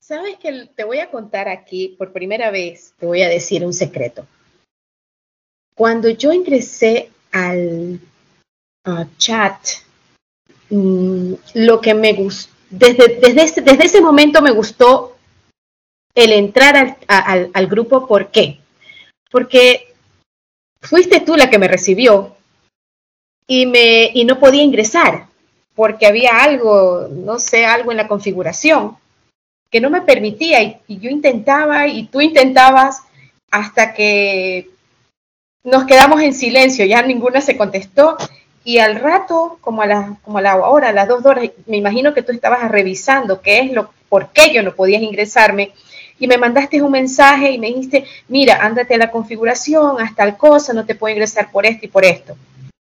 Sabes que te voy a contar aquí por primera vez, te voy a decir un secreto. Cuando yo ingresé al uh, chat, mm, lo que me gustó, desde, desde, ese, desde ese momento me gustó el entrar al, al, grupo. ¿Por qué? Porque fuiste tú la que me recibió y, me, y no podía ingresar porque había algo, no sé, algo en la configuración que no me permitía y yo intentaba y tú intentabas hasta que nos quedamos en silencio, ya ninguna se contestó y al rato, como a la, como a la hora, a las dos horas, me imagino que tú estabas revisando qué es lo, por qué yo no podías ingresarme y me mandaste un mensaje y me dijiste, mira, ándate a la configuración, haz tal cosa, no te puedo ingresar por esto y por esto.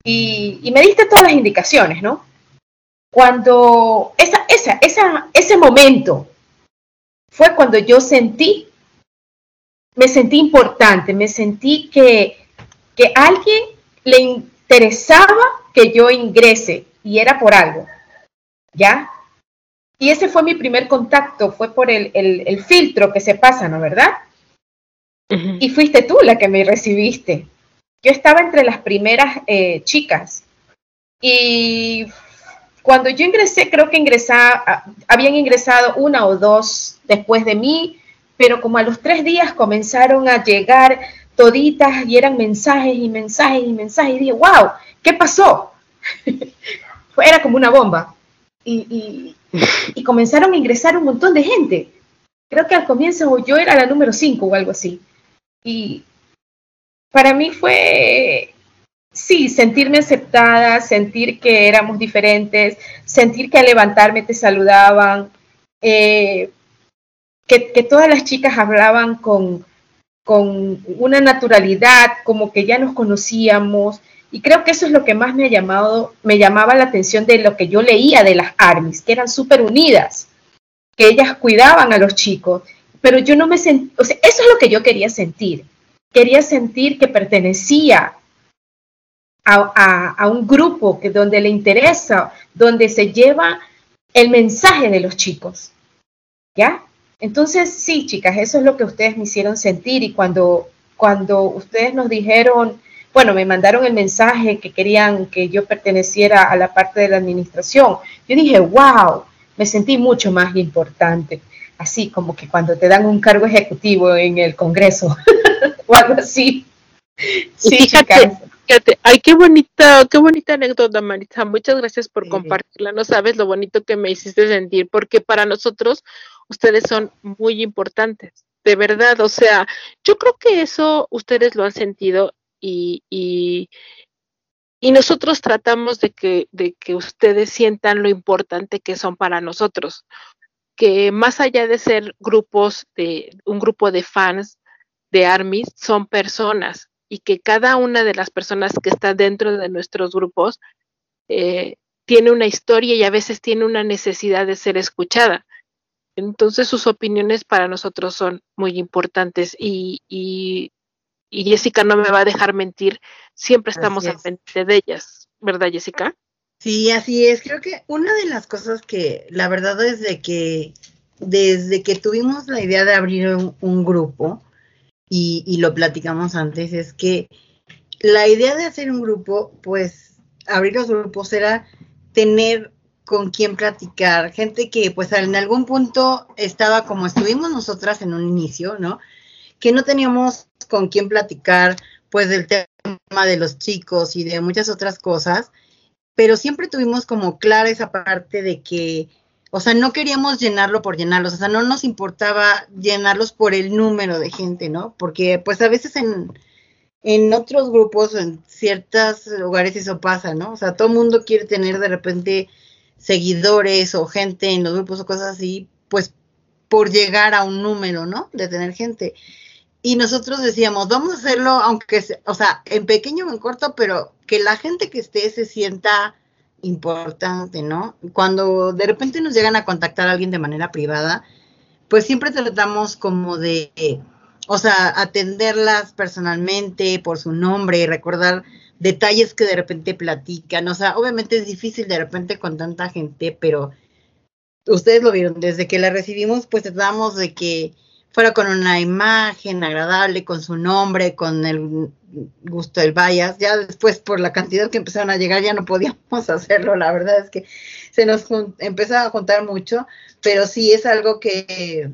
Y, y me diste todas las indicaciones, ¿no? Cuando esa, esa, esa, ese momento fue cuando yo sentí, me sentí importante, me sentí que, que a alguien le interesaba que yo ingrese y era por algo, ¿ya? Y ese fue mi primer contacto, fue por el, el- el filtro que se pasa, ¿no? ¿Verdad? Y fuiste tú la que me recibiste. Yo estaba entre las primeras eh, chicas. Y cuando yo ingresé, creo que ingresaba, habían ingresado una o dos después de mí, pero como a los tres días comenzaron a llegar toditas y eran mensajes y mensajes y mensajes. Y dije, wow, ¿qué pasó? <laughs> Era como una bomba. Y, y- y comenzaron a ingresar un montón de gente. Creo que al comienzo yo era la número 5 o algo así. Y para mí fue, sí, sentirme aceptada, sentir que éramos diferentes, sentir que al levantarme te saludaban, eh, que, que todas las chicas hablaban con, con una naturalidad, como que ya nos conocíamos. Y creo que eso es lo que más me ha llamado, me llamaba la atención de lo que yo leía de las armies, que eran súper unidas, que ellas cuidaban a los chicos, pero yo no me sentía, o sea, eso es lo que yo quería sentir. Quería sentir que pertenecía a, a- a un grupo que donde le interesa, donde se lleva el mensaje de los chicos. ¿Ya? Entonces, sí, chicas, eso es lo que ustedes me hicieron sentir y cuando, cuando ustedes nos dijeron, bueno, me mandaron el mensaje que querían que yo perteneciera a la parte de la administración, yo dije, wow, me sentí mucho más importante, así como que cuando te dan un cargo ejecutivo en el Congreso <laughs> o algo así. Sí, fíjate, chicas. fíjate, ay, qué bonita, qué bonita anécdota, Maritza. Muchas gracias por compartirla. No sabes lo bonito que me hiciste sentir, porque para nosotros ustedes son muy importantes, de verdad. O sea, yo creo que eso ustedes lo han sentido y, y, nosotros tratamos de que, de que ustedes sientan lo importante que son para nosotros. Que más allá de ser grupos de, un grupo de fans de ARMYs, son personas y que cada una de las personas que está dentro de nuestros grupos eh, tiene una historia y a veces tiene una necesidad de ser escuchada. Entonces sus opiniones para nosotros son muy importantes y, y, y Jessica no me va a dejar mentir, siempre estamos al es. pendiente de ellas, ¿verdad Jessica? Sí, así es. Creo que una de las cosas que la verdad es de que desde que tuvimos la idea de abrir un, un grupo y, y lo platicamos antes, es que la idea de hacer un grupo, pues abrir los grupos era tener con quién platicar, gente que pues en algún punto estaba como estuvimos nosotras en un inicio, ¿no? Que no teníamos con quién platicar pues del tema de los chicos y de muchas otras cosas pero siempre tuvimos como clara esa parte de que, o sea, no queríamos llenarlo por llenarlos, o sea, no nos importaba llenarlos por el número de gente, ¿no? Porque pues a veces en, en otros grupos, en ciertos lugares eso pasa, ¿no? O sea, todo el mundo quiere tener de repente seguidores o gente en los grupos o cosas así, pues por llegar a un número, ¿no? De tener gente. Y nosotros decíamos, vamos a hacerlo, aunque, o sea, en pequeño o en corto, pero que la gente que esté se sienta importante, ¿no? Cuando de repente nos llegan a contactar a alguien de manera privada, pues siempre tratamos como de, o sea, atenderlas personalmente por su nombre recordar detalles que de repente platican. O sea, obviamente es difícil de repente con tanta gente, pero ustedes lo vieron, desde que la recibimos, pues tratamos de que fuera con una imagen agradable, con su nombre, con el gusto del bias. Ya después, por la cantidad que empezaron a llegar, ya no podíamos <laughs> hacerlo. La verdad es que se nos empezó a juntar mucho, pero sí es algo que,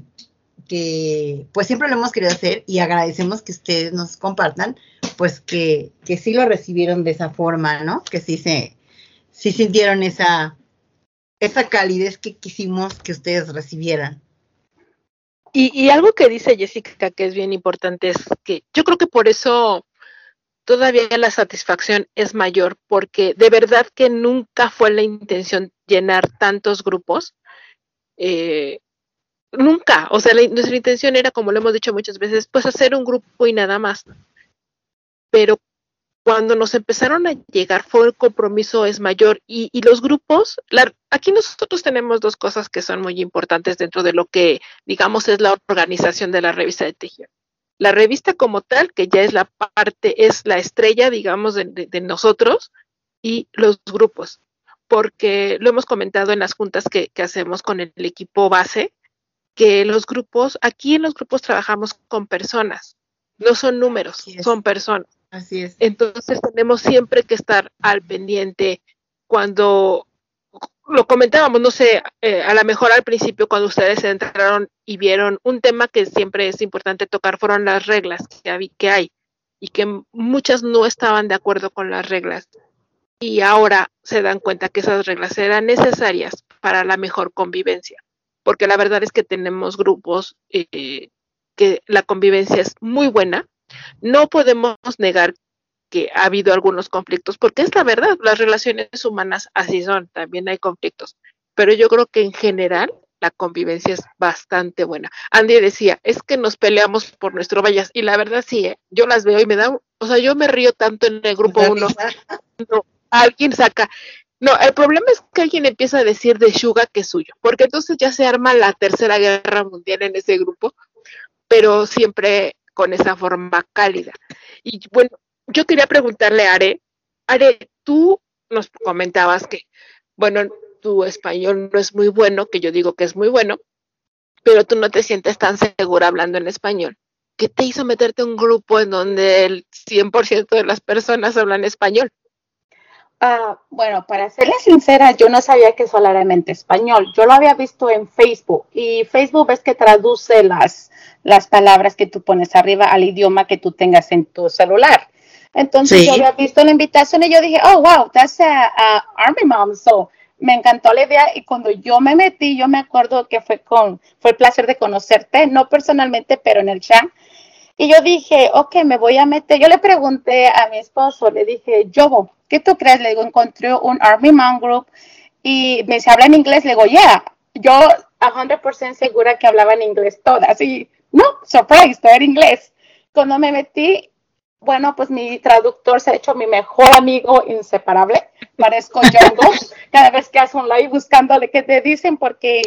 que pues siempre lo hemos querido hacer y agradecemos que ustedes nos compartan, pues que, que sí lo recibieron de esa forma, ¿no? Que sí se, sí sintieron esa, esa calidez que quisimos que ustedes recibieran. Y, algo que dice Jessica que es bien importante es que yo creo que por eso todavía la satisfacción es mayor, porque de verdad que nunca fue la intención llenar tantos grupos. eh, nunca, o sea, la- nuestra intención era, como lo hemos dicho muchas veces, pues hacer un grupo y nada más. Pero cuando nos empezaron a llegar fue el compromiso es mayor. Y, y los grupos, la- aquí nosotros tenemos dos cosas que son muy importantes dentro de lo que digamos es la organización de la revista de Tejido. La revista como tal, que ya es la parte, es la estrella, digamos, de, nosotros, y los grupos, porque lo hemos comentado en las juntas que hacemos con el equipo base, que los grupos, aquí en los grupos trabajamos con personas, no son números, son personas. Así es. Entonces tenemos siempre que estar al pendiente cuando lo comentábamos, no sé, eh, a lo mejor al principio cuando ustedes entraron y vieron un tema que siempre es importante tocar fueron las reglas que, que hay y que muchas no estaban de acuerdo con las reglas y ahora se dan cuenta que esas reglas eran necesarias para la mejor convivencia, porque la verdad es que tenemos grupos eh, que la convivencia es muy buena. No podemos negar que ha habido algunos conflictos, porque es la verdad, las relaciones humanas así son, también hay conflictos, pero yo creo que en general la convivencia es bastante buena. Andy decía, es que nos peleamos por nuestro vallas, y la verdad sí, ¿eh? yo las veo y me da, o sea, yo me río tanto en el grupo uno, <laughs> no, alguien saca, no, el problema es que alguien empieza a decir de Suga que es suyo, porque entonces ya se arma la tercera guerra mundial en ese grupo, pero siempre con esa forma cálida. Y bueno, yo quería preguntarle a Are, Are, tú nos comentabas que, bueno, tu español no es muy bueno, que yo digo que es muy bueno, pero tú no te sientes tan segura hablando en español. ¿Qué te hizo meterte a un grupo en donde el 100% de las personas hablan español? Ah, bueno, para serle sincera, yo no sabía que solamente español. Yo lo había visto en Facebook y Facebook es que traduce las, las palabras que tú pones arriba al idioma que tú tengas en tu celular. Entonces Sí. yo había visto la invitación y yo dije, oh, wow, that's a, a Army Mom. So, me encantó la idea y cuando yo me metí, yo me acuerdo que fue con, fue el placer de conocerte, no personalmente, pero en el chat. Y yo dije, ok, me voy a meter. Yo le pregunté a mi esposo, le dije, Jobo, ¿qué tú crees? Le digo, encontré un Army Man Group y me dice, ¿habla en inglés? Le digo, yeah. Yo 100% segura que hablaba en inglés todas. Y no, surprise, todo era inglés. Cuando me metí, bueno, pues mi traductor se ha hecho mi mejor amigo inseparable. Parezco <laughs> Django cada vez que hace un live buscándole qué te dicen porque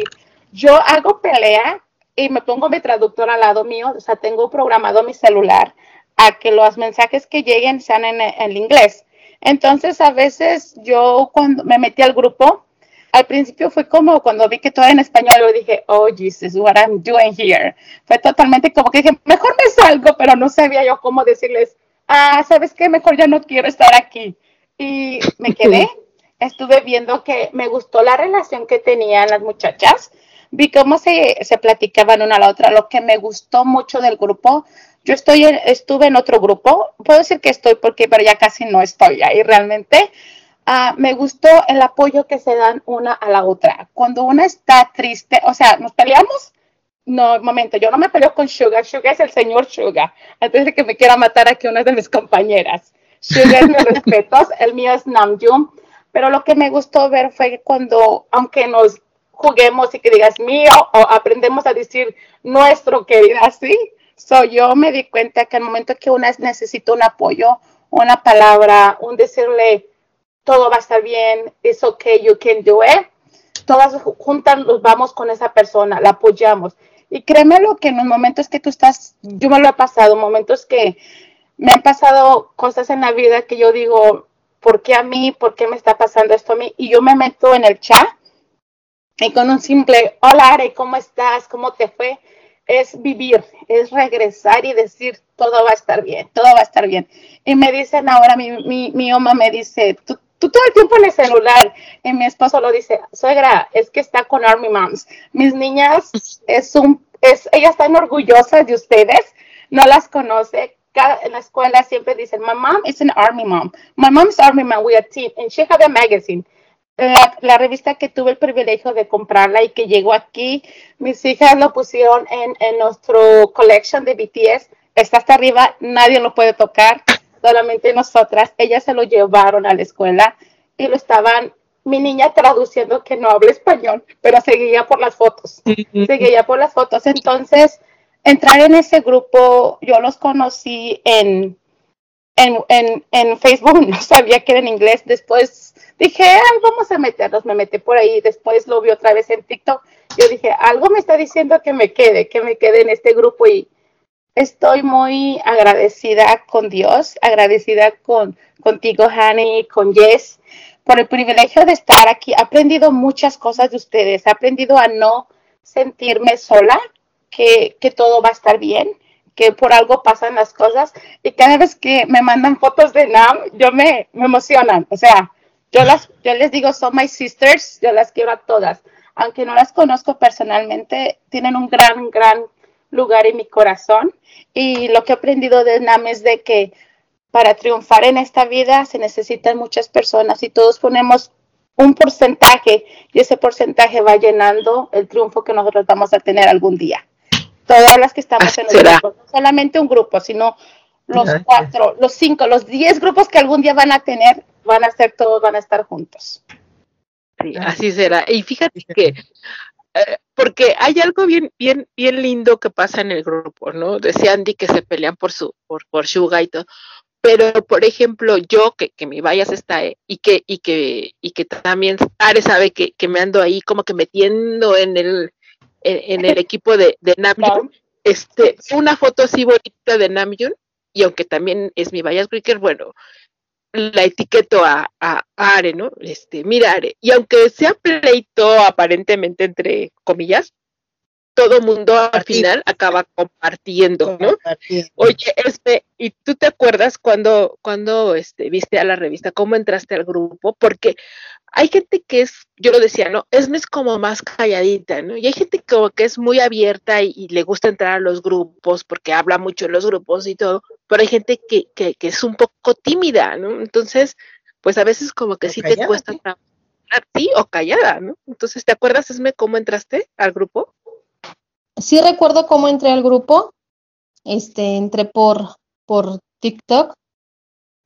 yo hago pelea y me pongo mi traductor al lado mío, o sea, tengo programado mi celular a que los mensajes que lleguen sean en, en inglés. Entonces, a veces yo cuando me metí al grupo, al principio fue como cuando vi que todo era en español, yo dije, oh, Jesus, what I'm doing here. Fue totalmente como que dije, mejor me salgo, pero no sabía yo cómo decirles, ah, ¿sabes qué? Mejor ya no quiero estar aquí. Y me <laughs> quedé, estuve viendo que me gustó la relación que tenían las muchachas, vi cómo se, se platicaban una a la otra, lo que me gustó mucho del grupo. Yo estoy en- estuve en otro grupo, puedo decir que estoy porque, pero ya casi no estoy ahí realmente. Ah, me gustó el apoyo que se dan una a la otra. Cuando una está triste, o sea, nos peleamos, no, momento, yo no me peleo con Sugar, Sugar es el señor Sugar, antes de que me quiera matar aquí una de mis compañeras. Sugar es mis <laughs> respetos, el mío es Namjoon, pero lo que me gustó ver fue cuando, aunque nos juguemos y que digas mío, o aprendemos a decir nuestro, que diga así, so yo me di cuenta que al momento que una necesita un apoyo, una palabra, un decirle todo va a estar bien, it's okay, you can do it, todas ju- juntas nos vamos con esa persona, la apoyamos. Y créeme lo que en los momentos que tú estás, yo me lo he pasado, momentos que me han pasado cosas en la vida que yo digo, ¿por qué a mí? ¿Por qué me está pasando esto a mí? Y yo me meto en el chat y con un simple, hola Are, ¿cómo estás? ¿Cómo te fue? Es vivir, es regresar y decir, todo va a estar bien, todo va a estar bien. Y me dicen ahora, mi, mi, mi mamá me dice, tú, tú todo el tiempo en el celular. Y mi esposo lo dice, suegra, es que está con Army Moms. Mis niñas, es un, es, ellas están orgullosas de ustedes, no las conoce. En la escuela siempre dicen, my mom is an Army mom. My mom is Army mom, we are team. And she have a magazine la, la revista que tuve el privilegio de comprarla y que llegó aquí, mis hijas lo pusieron en, en nuestro collection de BTS, está hasta arriba, nadie lo puede tocar, solamente nosotras, ellas se lo llevaron a la escuela y lo estaban, mi niña traduciendo que no habla español, pero seguía por las fotos, seguía por las fotos, entonces entrar en ese grupo, yo los conocí en, en, en, en Facebook, <laughs> no sabía que era en inglés, después dije, Ay, vamos a meternos, me metí por ahí, después lo vi otra vez en TikTok, yo dije, algo me está diciendo que me quede, que me quede en este grupo y estoy muy agradecida con Dios, agradecida con contigo, Hani, con Jess, por el privilegio de estar aquí. He aprendido muchas cosas de ustedes. He aprendido a no sentirme sola, que, que todo va a estar bien, que por algo pasan las cosas. Y cada vez que me mandan fotos de Nam, yo me, me emocionan. O sea, yo, las, yo les digo, son my sisters, yo las quiero a todas. Aunque no las conozco personalmente, tienen un gran, gran lugar en mi corazón. Y lo que he aprendido de Nam es de que para triunfar en esta vida se necesitan muchas personas y todos ponemos un porcentaje y ese porcentaje va llenando el triunfo que nosotros vamos a tener algún día. Todas las que estamos en el será. grupo, no solamente un grupo, sino los Gracias. cuatro, los cinco, los diez grupos que algún día van a tener, van a ser todos, van a estar juntos. Sí, así será. Y fíjate que, eh, porque hay algo bien, bien, bien lindo que pasa en el grupo, ¿no? Decía Andy que se pelean por su, por, por Suga y todo. Pero, por ejemplo, yo, que, que mi vallas está, eh, y que, y que, y que también Are sabe que, que me ando ahí como que metiendo en el, en, en el equipo de, de Namjoon, este, una foto así bonita de Namjoon, y aunque también es mi vallas Breaker, bueno, la etiqueto a, a Are, ¿no? Este, mira Are, y aunque sea pleito aparentemente entre comillas, todo mundo al final acaba compartiendo, ¿no? Oye, este, ¿y tú te acuerdas cuando, cuando este, viste a la revista, cómo entraste al grupo? Porque hay gente que es, yo lo decía, ¿no? Es, es como más calladita, ¿no? Y hay gente como que es muy abierta y, y le gusta entrar a los grupos porque habla mucho en los grupos y todo, pero hay gente que, que, que es un poco tímida, ¿no? Entonces, pues a veces como que sí te cuesta sí. trabajar, sí, o callada, ¿no? Entonces, ¿te acuerdas, Esme, cómo entraste al grupo? Sí recuerdo cómo entré al grupo, este, entré por, por TikTok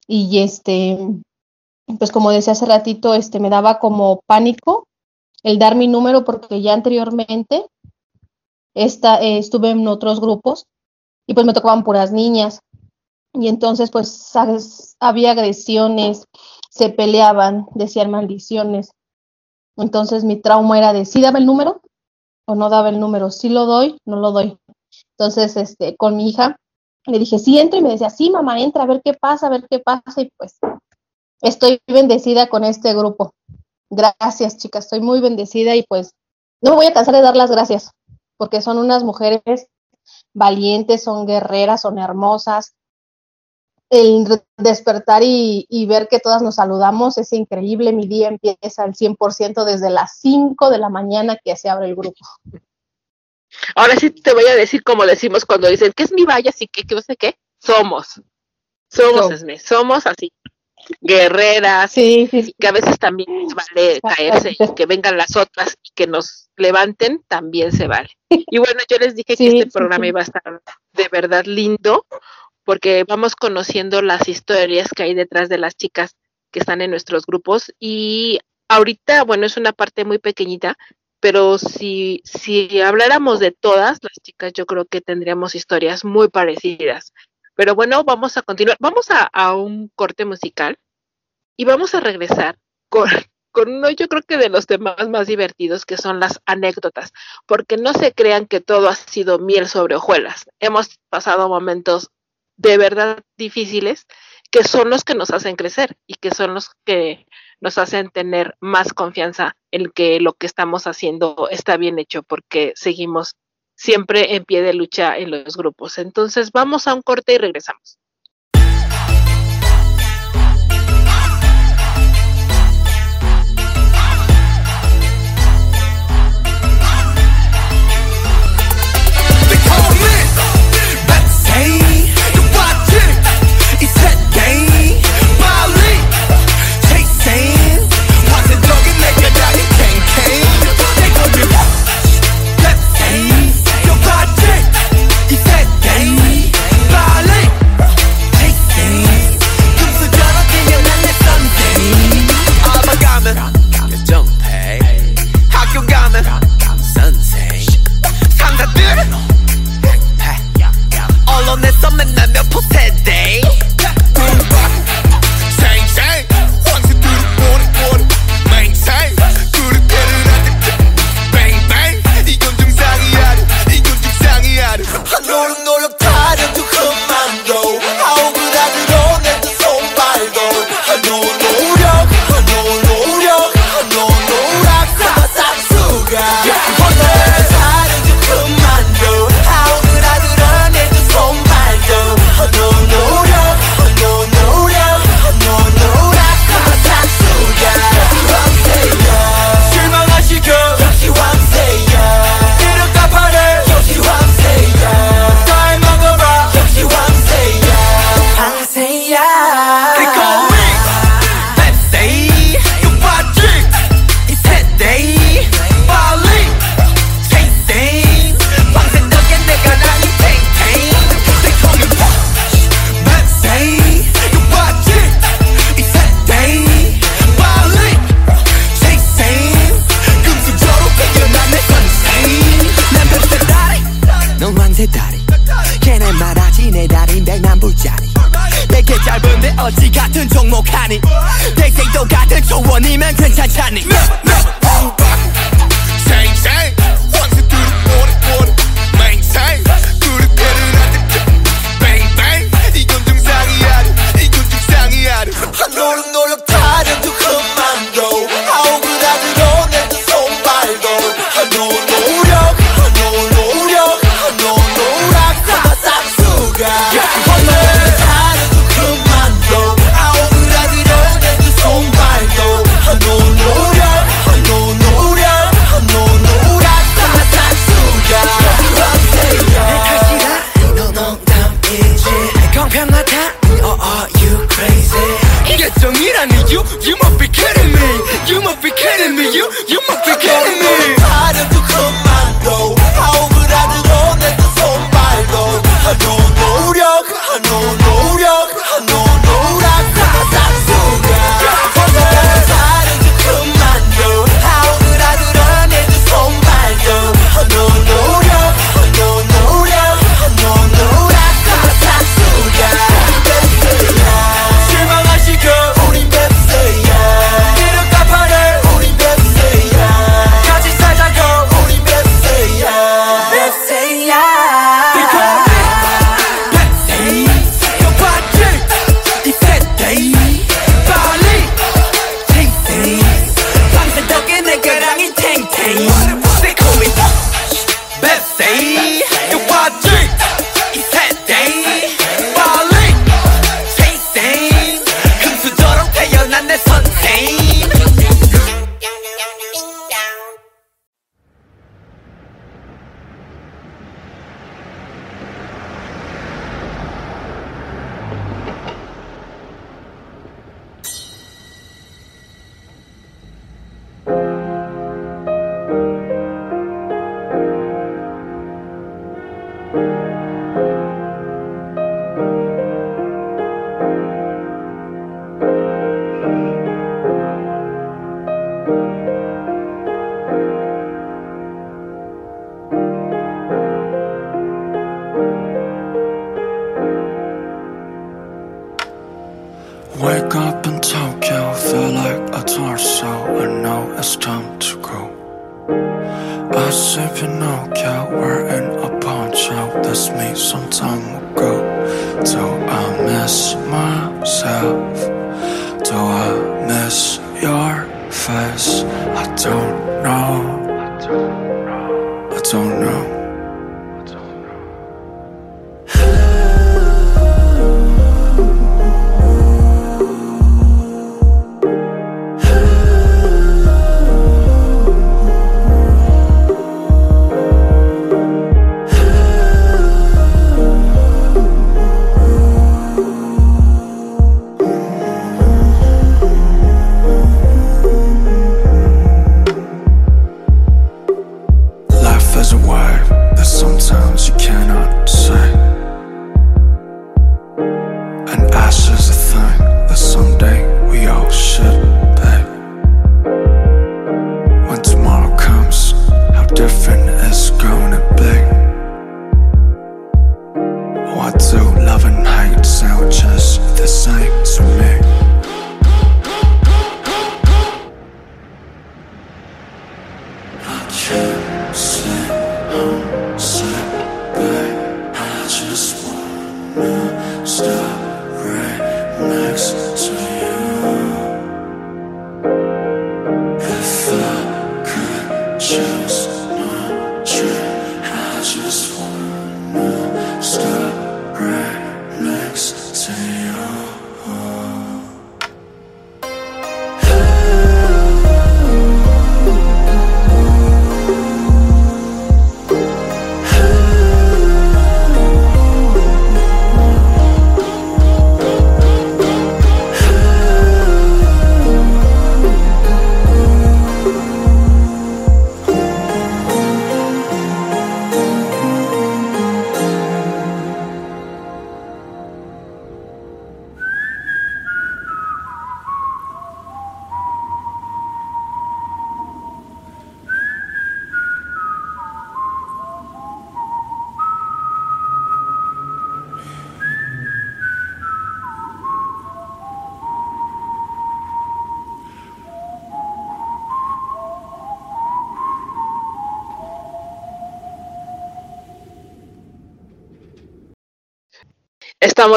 y este, pues como decía hace ratito, este, me daba como pánico el dar mi número porque ya anteriormente esta, eh, estuve en otros grupos y pues me tocaban puras niñas y entonces pues había agresiones, se peleaban, decían maldiciones. Entonces mi trauma era de, ¿sí daba el número o no daba el número? Sí lo doy, no lo doy. Entonces, este, con mi hija le dije, sí, entra y me decía, sí, mamá, entra, a ver qué pasa, a ver qué pasa y pues estoy bendecida con este grupo. Gracias, chicas, estoy muy bendecida y pues no me voy a cansar de dar las gracias porque son unas mujeres valientes, son guerreras, son hermosas. El despertar y, y ver que todas nos saludamos es increíble. Mi día empieza al 100% desde las 5 de la mañana que se abre el grupo. Ahora sí te voy a decir como decimos cuando dicen, ¿qué es mi valla? Así que, que no sé qué, somos. Somos, Somos. Esme, somos así, guerreras, Sí, sí, sí. que a veces también vale caerse y que vengan las otras y que nos levanten, también se vale. <laughs> Y bueno, yo les dije que este programa iba a estar de verdad lindo, porque vamos conociendo las historias que hay detrás de las chicas que están en nuestros grupos y ahorita, bueno, es una parte muy pequeñita, pero si, si habláramos de todas las chicas, yo creo que tendríamos historias muy parecidas. Pero bueno, vamos a continuar. Vamos a, a un corte musical y vamos a regresar con, <laughs> con uno, yo creo que de los temas más divertidos, que son las anécdotas, porque no se crean que todo ha sido miel sobre hojuelas. Hemos pasado momentos de verdad difíciles que son los que nos hacen crecer y que son los que nos hacen tener más confianza en que lo que estamos haciendo está bien hecho porque seguimos siempre en pie de lucha en los grupos. Entonces vamos a un corte y regresamos. 어찌 같은 종목하니 대생도 같은 조언이면 괜찮잖니 no, no.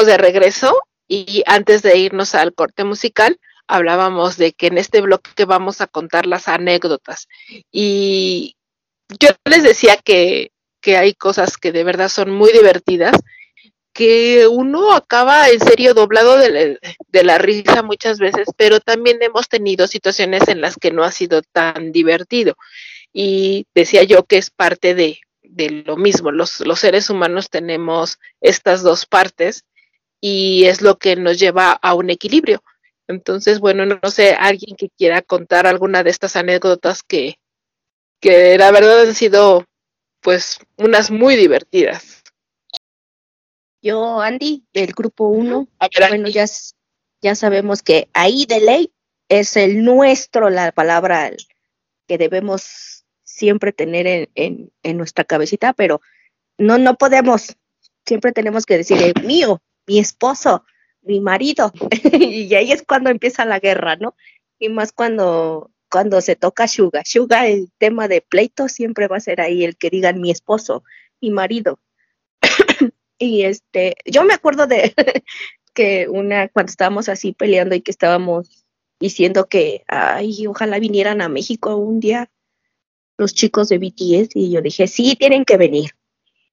De regreso y antes de irnos al corte musical, hablábamos de que en este bloque vamos a contar las anécdotas. Y yo les decía que, que hay cosas que de verdad son muy divertidas, que uno acaba en serio doblado de la, de la risa muchas veces, pero también hemos tenido situaciones en las que no ha sido tan divertido. Y decía yo que es parte de, de lo mismo. Los, los seres humanos tenemos estas dos partes y es lo que nos lleva a un equilibrio. Entonces, bueno, no, no sé, alguien que quiera contar alguna de estas anécdotas que, que la verdad han sido pues unas muy divertidas. Yo, Andy, del grupo 1, bueno, ya, ya sabemos que ahí de ley es el nuestro, la palabra que debemos siempre tener en, en, en nuestra cabecita, pero no, no podemos, siempre tenemos que decir, eh, mío, mi esposo, mi marido, <laughs> y ahí es cuando empieza la guerra, ¿no? Y más cuando, cuando se toca Suga. Suga, el tema de pleito siempre va a ser ahí el que digan mi esposo, mi marido. <coughs> y este, yo me acuerdo de <laughs> que una, cuando estábamos así peleando y que estábamos diciendo que, ay, ojalá vinieran a México un día los chicos de BTS, y yo dije, sí, tienen que venir.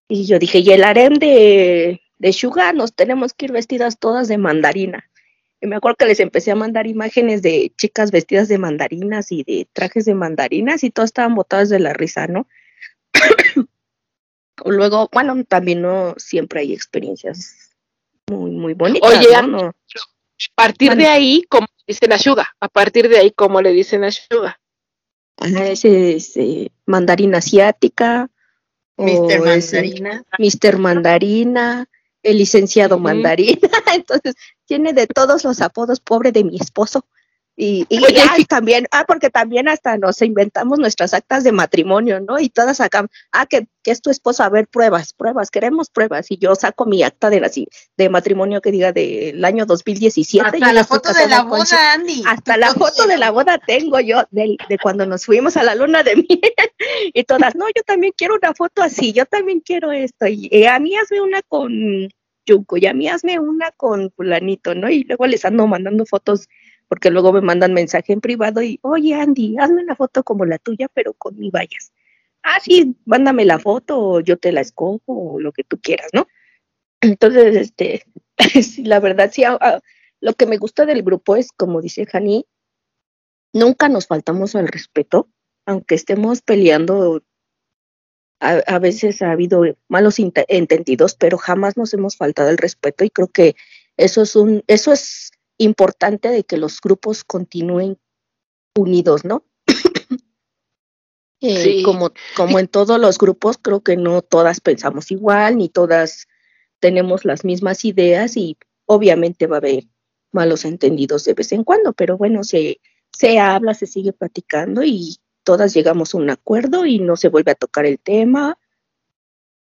Y yo dije, y el harem de, de Suga, nos tenemos que ir vestidas todas de mandarina. Y me acuerdo que les empecé a mandar imágenes de chicas vestidas de mandarinas y de trajes de mandarinas y todas estaban botadas de la risa, ¿no? <coughs> Luego, bueno, también no siempre hay experiencias muy, muy bonitas, Oye, ¿no? No- a partir de ahí, ¿cómo le dicen a Suga? A partir de ahí, ¿cómo le dicen a Suga? Ajá, ese, ese mandarina asiática. Mr. o ese Mandarina. Mr. Mandarina, el licenciado Mandarina. <laughs> Entonces, tiene de todos los apodos, pobre de mi esposo. Y, y ay, también, ah, porque también hasta nos inventamos nuestras actas de matrimonio, ¿no? Y todas acá, ah, que, que es tu esposo, a ver, pruebas, pruebas, queremos pruebas. Y yo saco mi acta de, la, de matrimonio que diga del año 2017. Hasta la foto de la con su- boda, Andy. hasta la foto de la boda tengo yo, del- de, cuando nos fuimos a la luna de <laughs> miel. y todas, no, yo también quiero una foto así, yo también quiero esto. Y, eh, a mí hazme una con Y a mí hazme una con fulanito, ¿no? Y luego les ando mandando fotos, porque luego me mandan mensaje en privado y, oye Andy, hazme una foto como la tuya, pero con mi vallas. Ah, sí, mándame la foto, o yo te la escojo, o lo que tú quieras, ¿no? Entonces, este, <laughs> la verdad, sí, lo que me gusta del grupo es, como dice Jani, nunca nos faltamos al respeto, aunque estemos peleando. A, a veces ha habido malos entendidos, pero jamás nos hemos faltado el respeto y creo que eso es un, eso es importante de que los grupos continúen unidos, ¿no? Eh, Sí. como, como en todos los grupos, creo que no todas pensamos igual, ni todas tenemos las mismas ideas y obviamente va a haber malos entendidos de vez en cuando, pero bueno, se, se habla, se sigue platicando y todas llegamos a un acuerdo y no se vuelve a tocar el tema.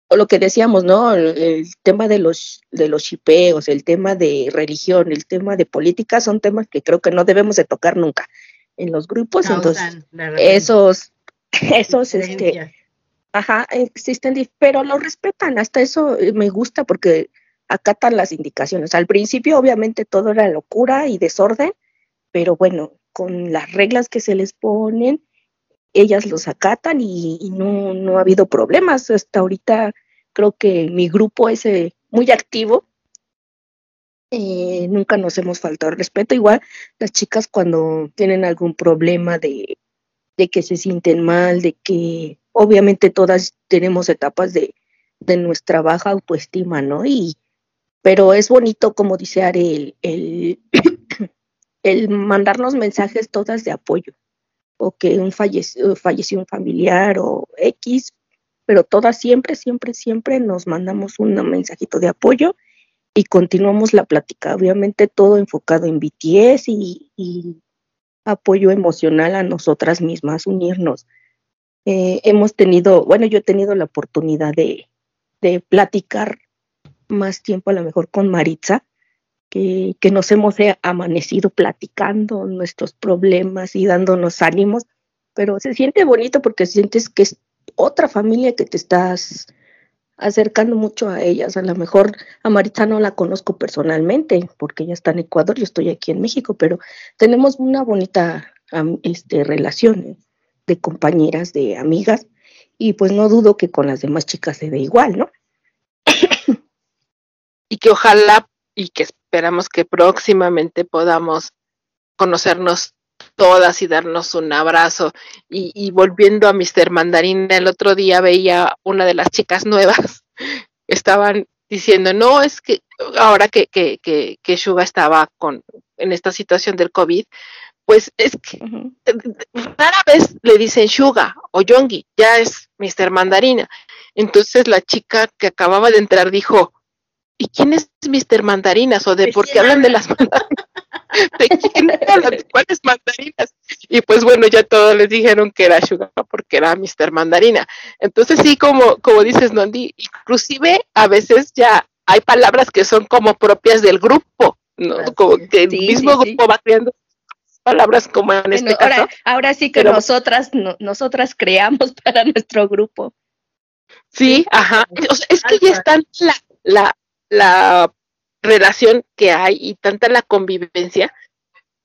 O lo que decíamos, ¿no? El, el tema de los, de los shipeos, el tema de religión, el tema de política, son temas que creo que no debemos de tocar nunca en los grupos. Entonces, Causan, repente, esos, <laughs> esos, este. Ajá, existen, pero lo respetan, hasta eso eh, me gusta porque acatan las indicaciones. Al principio obviamente todo era locura y desorden, pero bueno, con las reglas que se les ponen, ellas los acatan y, no, no ha habido problemas. Hasta ahorita creo que mi grupo es eh, muy activo. Eh, nunca nos hemos faltado respeto. Igual las chicas cuando tienen algún problema de, de que se sienten mal, de que obviamente todas tenemos etapas de, de nuestra baja autoestima, ¿no? Y, pero es bonito, como dice Are, el, el, <clears throat> el mandarnos mensajes todas de apoyo, o que un fallece- falleció un familiar o X, pero todas siempre, siempre, siempre nos mandamos un mensajito de apoyo y continuamos la plática, obviamente todo enfocado en BTS y, y apoyo emocional a nosotras mismas, unirnos. Eh, hemos tenido, bueno, yo he tenido la oportunidad de, de platicar más tiempo a lo mejor con Maritza, que, nos hemos eh, amanecido platicando nuestros problemas y dándonos ánimos, pero se siente bonito porque sientes que es otra familia que te estás acercando mucho a ellas. A lo mejor a Maritza no la conozco personalmente porque ella está en Ecuador, yo estoy aquí en México, pero tenemos una bonita este, relación de compañeras, de amigas, y pues no dudo que con las demás chicas se dé igual, ¿no? y que ojalá y que esperamos que próximamente podamos conocernos todas y darnos un abrazo. Y, y volviendo a Mr. Mandarina, el otro día veía una de las chicas nuevas, <laughs> estaban diciendo, no, es que ahora que, que, que, que Suga estaba con, en esta situación del COVID, pues es que rara vez le dicen Suga o Yongi, ya es Mr. Mandarina. Entonces la chica que acababa de entrar dijo, ¿y quién es Mr. Mandarinas? ¿O de por qué hablan de las mandarinas? ¿De quién <laughs> hablan? ¿De cuáles mandarinas? Y pues bueno, ya todos les dijeron que era Sugar porque era Mr. Mandarina. Entonces sí, como, como dices, Nondi, inclusive a veces ya hay palabras que son como propias del grupo, ¿no? Como que el Sí, mismo sí, sí. grupo va creando palabras como en este Bueno, caso. ahora, ahora sí que pero- nosotras, no- nosotras creamos <laughs> para nuestro grupo. Sí, ajá. O sea, es que ya es tanta la, la, la relación que hay y tanta la convivencia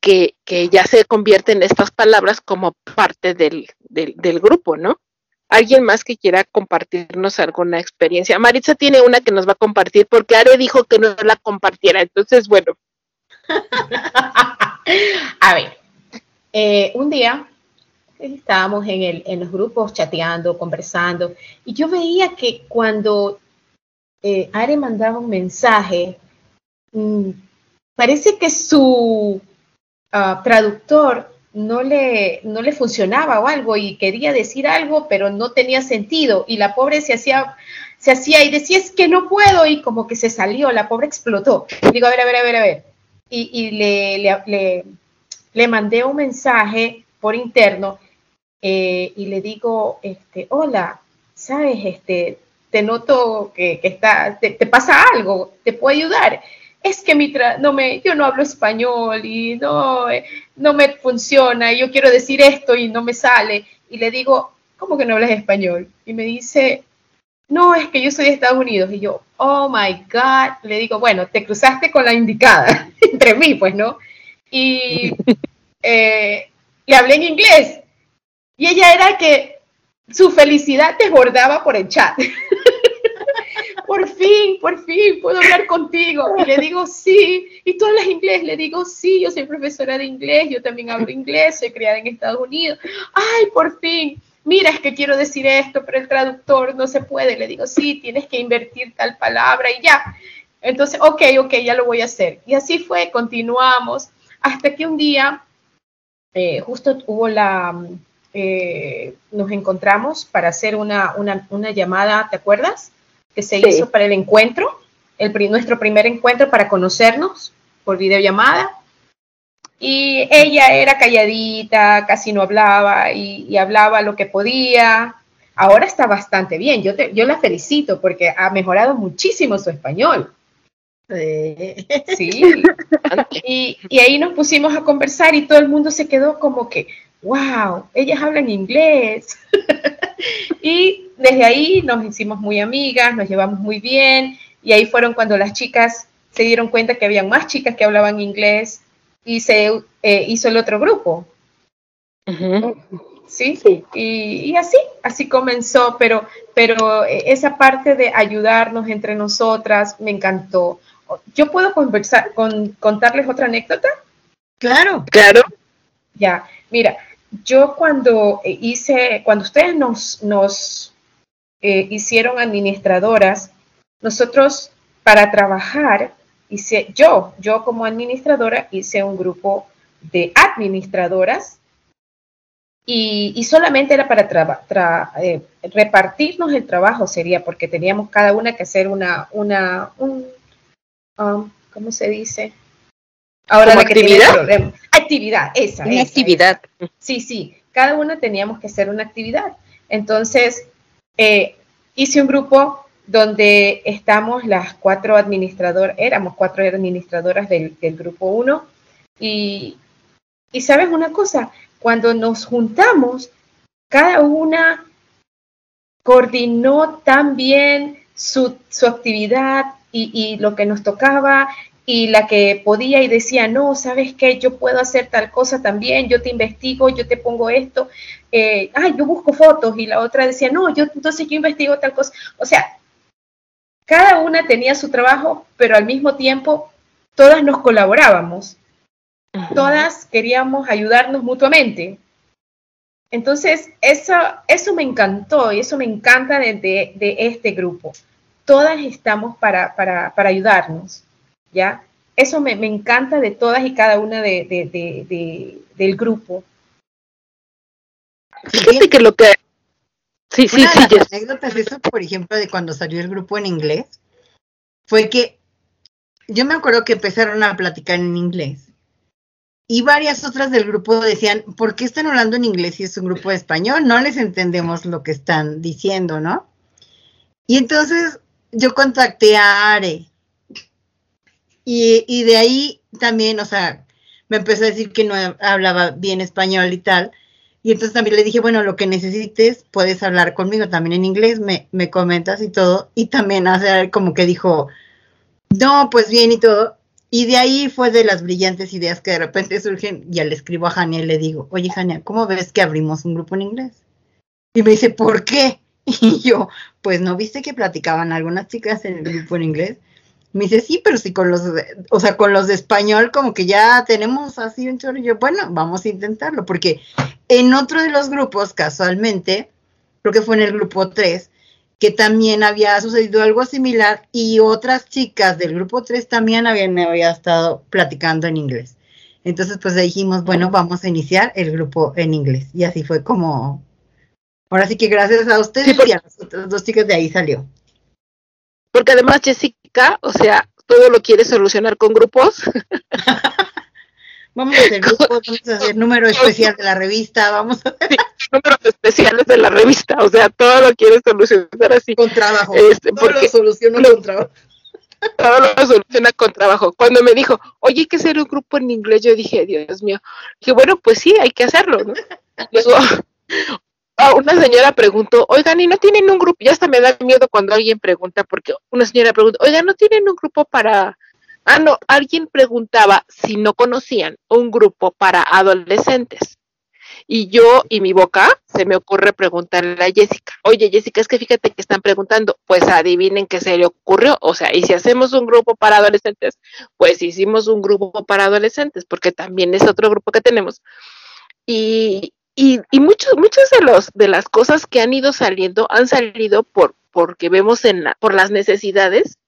que, que ya se convierten estas palabras como parte del, del, grupo, ¿no? Alguien más que quiera compartirnos alguna experiencia. Maritza tiene una que nos va a compartir porque Are dijo que no la compartiera. Entonces, bueno, <laughs> A ver, eh, un día estábamos en, el, en los grupos chateando, conversando, y yo veía que cuando eh, mandaba un mensaje, mm, parece que su ah, traductor no le, no le funcionaba o algo y quería decir algo, pero no tenía sentido, y la pobre se hacía se hacía y decía, es que no puedo, y como que se salió, la pobre explotó. Digo, a ver, a ver, a ver, a ver. Y, le, le- le mandé un mensaje por interno eh, y le digo, este, hola, sabes, este, te noto que, que está, te, te pasa algo, te puedo ayudar. Es que mi tra- no me, yo no hablo español y no, eh, no me funciona, y yo quiero decir esto y no me sale. Y le digo, ¿cómo que no hablas español? Y me dice, no, es que yo soy de Estados Unidos. Y yo, oh my God, le digo, bueno, te cruzaste con la indicada, <laughs> entre mí, pues, ¿no? Y <laughs> eh, le hablé en inglés. Y ella era que su felicidad desbordaba por el chat. <laughs> por fin, por fin, puedo hablar contigo. Y le digo, sí. Y tú hablas inglés. Le digo, sí, yo soy profesora de inglés, yo también hablo inglés, soy criada en Estados Unidos. Ay, por fin. Mira, es que quiero decir esto, pero el traductor no se puede. Le digo, sí, tienes que invertir tal palabra y ya. Entonces, ok, ok, ya lo voy a hacer. Y así fue, continuamos, hasta que un día, eh, justo hubo la, eh, nos encontramos para hacer una, una, una llamada, ¿te acuerdas? Que se Sí. hizo para el encuentro, el, nuestro primer encuentro para conocernos por videollamada. Y ella era calladita, casi no hablaba y, y hablaba lo que podía. Ahora está bastante bien. Yo, te- yo la felicito porque ha mejorado muchísimo su español. Sí. Y, y ahí nos pusimos a conversar y todo el mundo se quedó como que, wow, ellas hablan inglés. <laughs> y desde ahí nos hicimos muy amigas, nos llevamos muy bien y ahí fueron cuando las chicas se dieron cuenta que habían más chicas que hablaban inglés y se eh, hizo el otro grupo. ¿Sí? Y, y así, así comenzó, pero, pero eh, esa parte de ayudarnos entre nosotras me encantó. ¿Yo puedo conversar, con, contarles otra anécdota? Claro. Claro. Ya, mira, yo cuando eh, hice, cuando ustedes nos, nos eh, hicieron administradoras, nosotros para trabajar, hice, yo, yo como administradora hice un grupo de administradoras y, y solamente era para tra- eh, repartirnos el trabajo, sería porque teníamos cada una que hacer una, una, un, um, ¿cómo se dice? Ahora ¿Como la actividad? Actividad, esa. Una esa, actividad. esa. Sí, sí. Cada una teníamos que hacer una actividad. Entonces, eh, hice un grupo donde estamos las cuatro administradoras, éramos cuatro administradoras del, del grupo 1. Y, y sabes una cosa, cuando nos juntamos, cada una coordinó tan bien, su, su actividad y, y lo que nos tocaba y la que podía y decía, no, ¿sabes qué? Yo puedo hacer tal cosa también, yo te investigo, yo te pongo esto, eh, ay, yo busco fotos y la otra decía, no, yo entonces yo investigo tal cosa. O sea, cada una tenía su trabajo, pero al mismo tiempo todas nos colaborábamos, todas queríamos ayudarnos mutuamente. Entonces, eso, eso me encantó y eso me encanta de, de- de este grupo. Todas estamos para, para, para ayudarnos, ¿ya? Eso me, me encanta de todas y cada una de, de- de- de- del grupo. Fíjate que lo que... Sí, sí, Una sí, de las anécdotas de eso, por ejemplo, de cuando salió el grupo en inglés, fue que yo me acuerdo que empezaron a platicar en inglés. Y varias otras del grupo decían, ¿por qué están hablando en inglés si es un grupo de español? No les entendemos lo que están diciendo, ¿no? Y entonces yo contacté a Are. Y, y de ahí también, o sea, me empezó a decir que no hablaba bien español y tal. Y entonces también le dije, bueno, lo que necesites, puedes hablar conmigo también en inglés, me, me comentas y todo. Y también hacer como que dijo, no, pues bien y todo. Y de ahí fue de las brillantes ideas que de repente surgen. Ya le escribo a Jania y le digo, oye Jania, ¿cómo ves que abrimos un grupo en inglés? Y me dice, ¿por qué? <laughs> Y yo, pues no viste que platicaban algunas chicas en el grupo en inglés. Me dice, sí, pero sí con los, de- o sea, con los de español como que ya tenemos así un chorro. Y yo, bueno, vamos a intentarlo, porque en otro de los grupos, casualmente, creo que fue en el grupo 3, que también había sucedido algo similar y otras chicas del grupo 3 también habían, me había estado platicando en inglés. Entonces, pues dijimos, bueno, vamos a iniciar el grupo en inglés. Y así fue como, ahora sí que gracias a ustedes y a las otras dos chicas de ahí salió. Porque además O sea, todo lo quiere solucionar con grupos. <laughs> Vamos a hacer grupos, vamos a hacer número especial de la revista, vamos a hacer <laughs> números especiales de la revista, o sea, todo lo quiere solucionar así. Con trabajo. Este, Todo lo porque soluciono con trabajo. <laughs> todo lo soluciona con trabajo. Cuando me dijo, oye, hay que hacer un grupo en inglés, yo dije, Dios mío. Dije, bueno, pues sí, hay que hacerlo, ¿no? Luego, una señora preguntó, oigan, ¿y no tienen un grupo? Ya hasta me da miedo cuando alguien pregunta, porque una señora pregunta, oigan, ¿no tienen un grupo para... Ah, no, alguien preguntaba si no conocían un grupo para adolescentes. Y yo y mi boca se me ocurre preguntarle a Jessica, oye Jessica, es que fíjate que están preguntando, pues adivinen qué se le ocurrió, o sea, y si hacemos un grupo para adolescentes, pues hicimos un grupo para adolescentes, porque también es otro grupo que tenemos. Y, y, y muchos, muchas de los de las cosas que han ido saliendo han salido por porque vemos en la, por las necesidades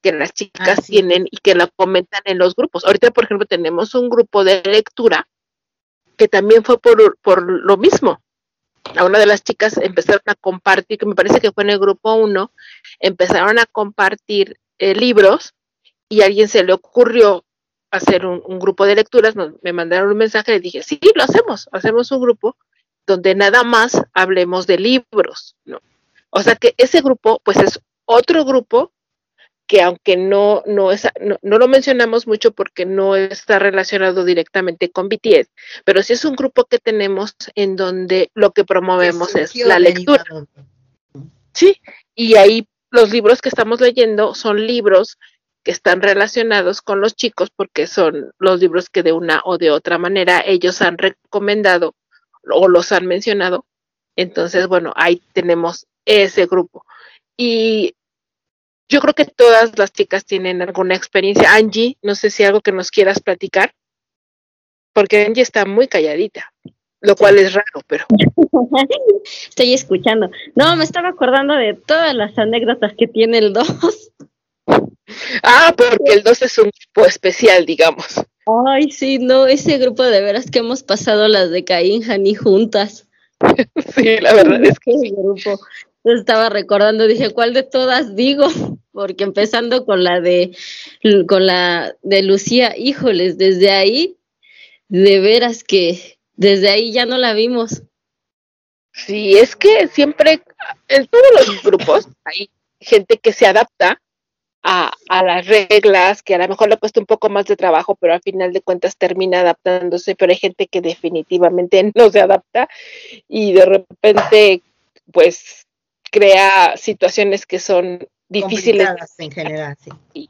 que las chicas tienen y que la comentan en los grupos. Ahorita, por ejemplo, tenemos un grupo de lectura que también fue por, por lo mismo. A una de las chicas empezaron a compartir, que me parece que fue en el grupo 1, empezaron a compartir eh, libros y a alguien se le ocurrió hacer un, un grupo de lecturas, nos- me mandaron un mensaje y dije, sí, lo hacemos, hacemos un grupo donde nada más hablemos de libros, ¿no? O sea que ese grupo, pues es otro grupo que aunque no, no, es, no, no lo mencionamos mucho porque no está relacionado directamente con BTS, pero sí es un grupo que tenemos en donde lo que promovemos es la lectura. Sí, y ahí los libros que estamos leyendo son libros están relacionados con los chicos porque son los libros que de una o de otra manera ellos han recomendado o los han mencionado. Entonces, bueno, ahí tenemos ese grupo. Y yo creo que todas las chicas tienen alguna experiencia. Angie, no sé si algo que nos quieras platicar, porque Angie está muy calladita, lo cual es raro, pero <laughs> Estoy escuchando. No, me estaba acordando de todas las anécdotas que tiene el 2. Ah, porque el 2 es un grupo especial, digamos. Ay, sí, no, ese grupo de veras que hemos pasado las de Caín Jani juntas. <laughs> Sí, la verdad es que sí. grupo. Yo estaba recordando, dije, ¿cuál de todas digo? <laughs> Porque empezando con la de con la de Lucía, híjoles, desde ahí de veras que desde ahí ya no la vimos. Sí, es que siempre en todos los grupos hay gente que se adapta a, a, las reglas, que a lo mejor le cuesta un poco más de trabajo, pero al final de cuentas termina adaptándose, pero hay gente que definitivamente <laughs> no se adapta y de repente pues crea situaciones que son difíciles. En general, sí.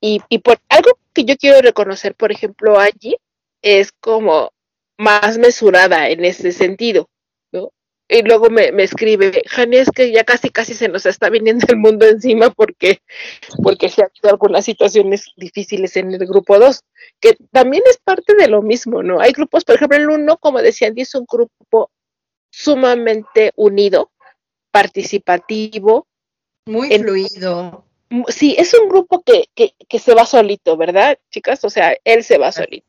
Y, y por algo que yo quiero reconocer, por ejemplo, allí es como más mesurada en ese sentido. Y luego me, me escribe, Jani, es que ya casi casi se nos está viniendo el mundo encima porque, porque se han habido algunas situaciones difíciles en el grupo 2, que también es parte de lo mismo, ¿no? Hay grupos, por ejemplo, el 1, como decía Andy, es un grupo sumamente unido, participativo. Muy en- fluido. Sí, es un grupo que, que, que se va solito, ¿verdad, chicas? O sea, él se va solito.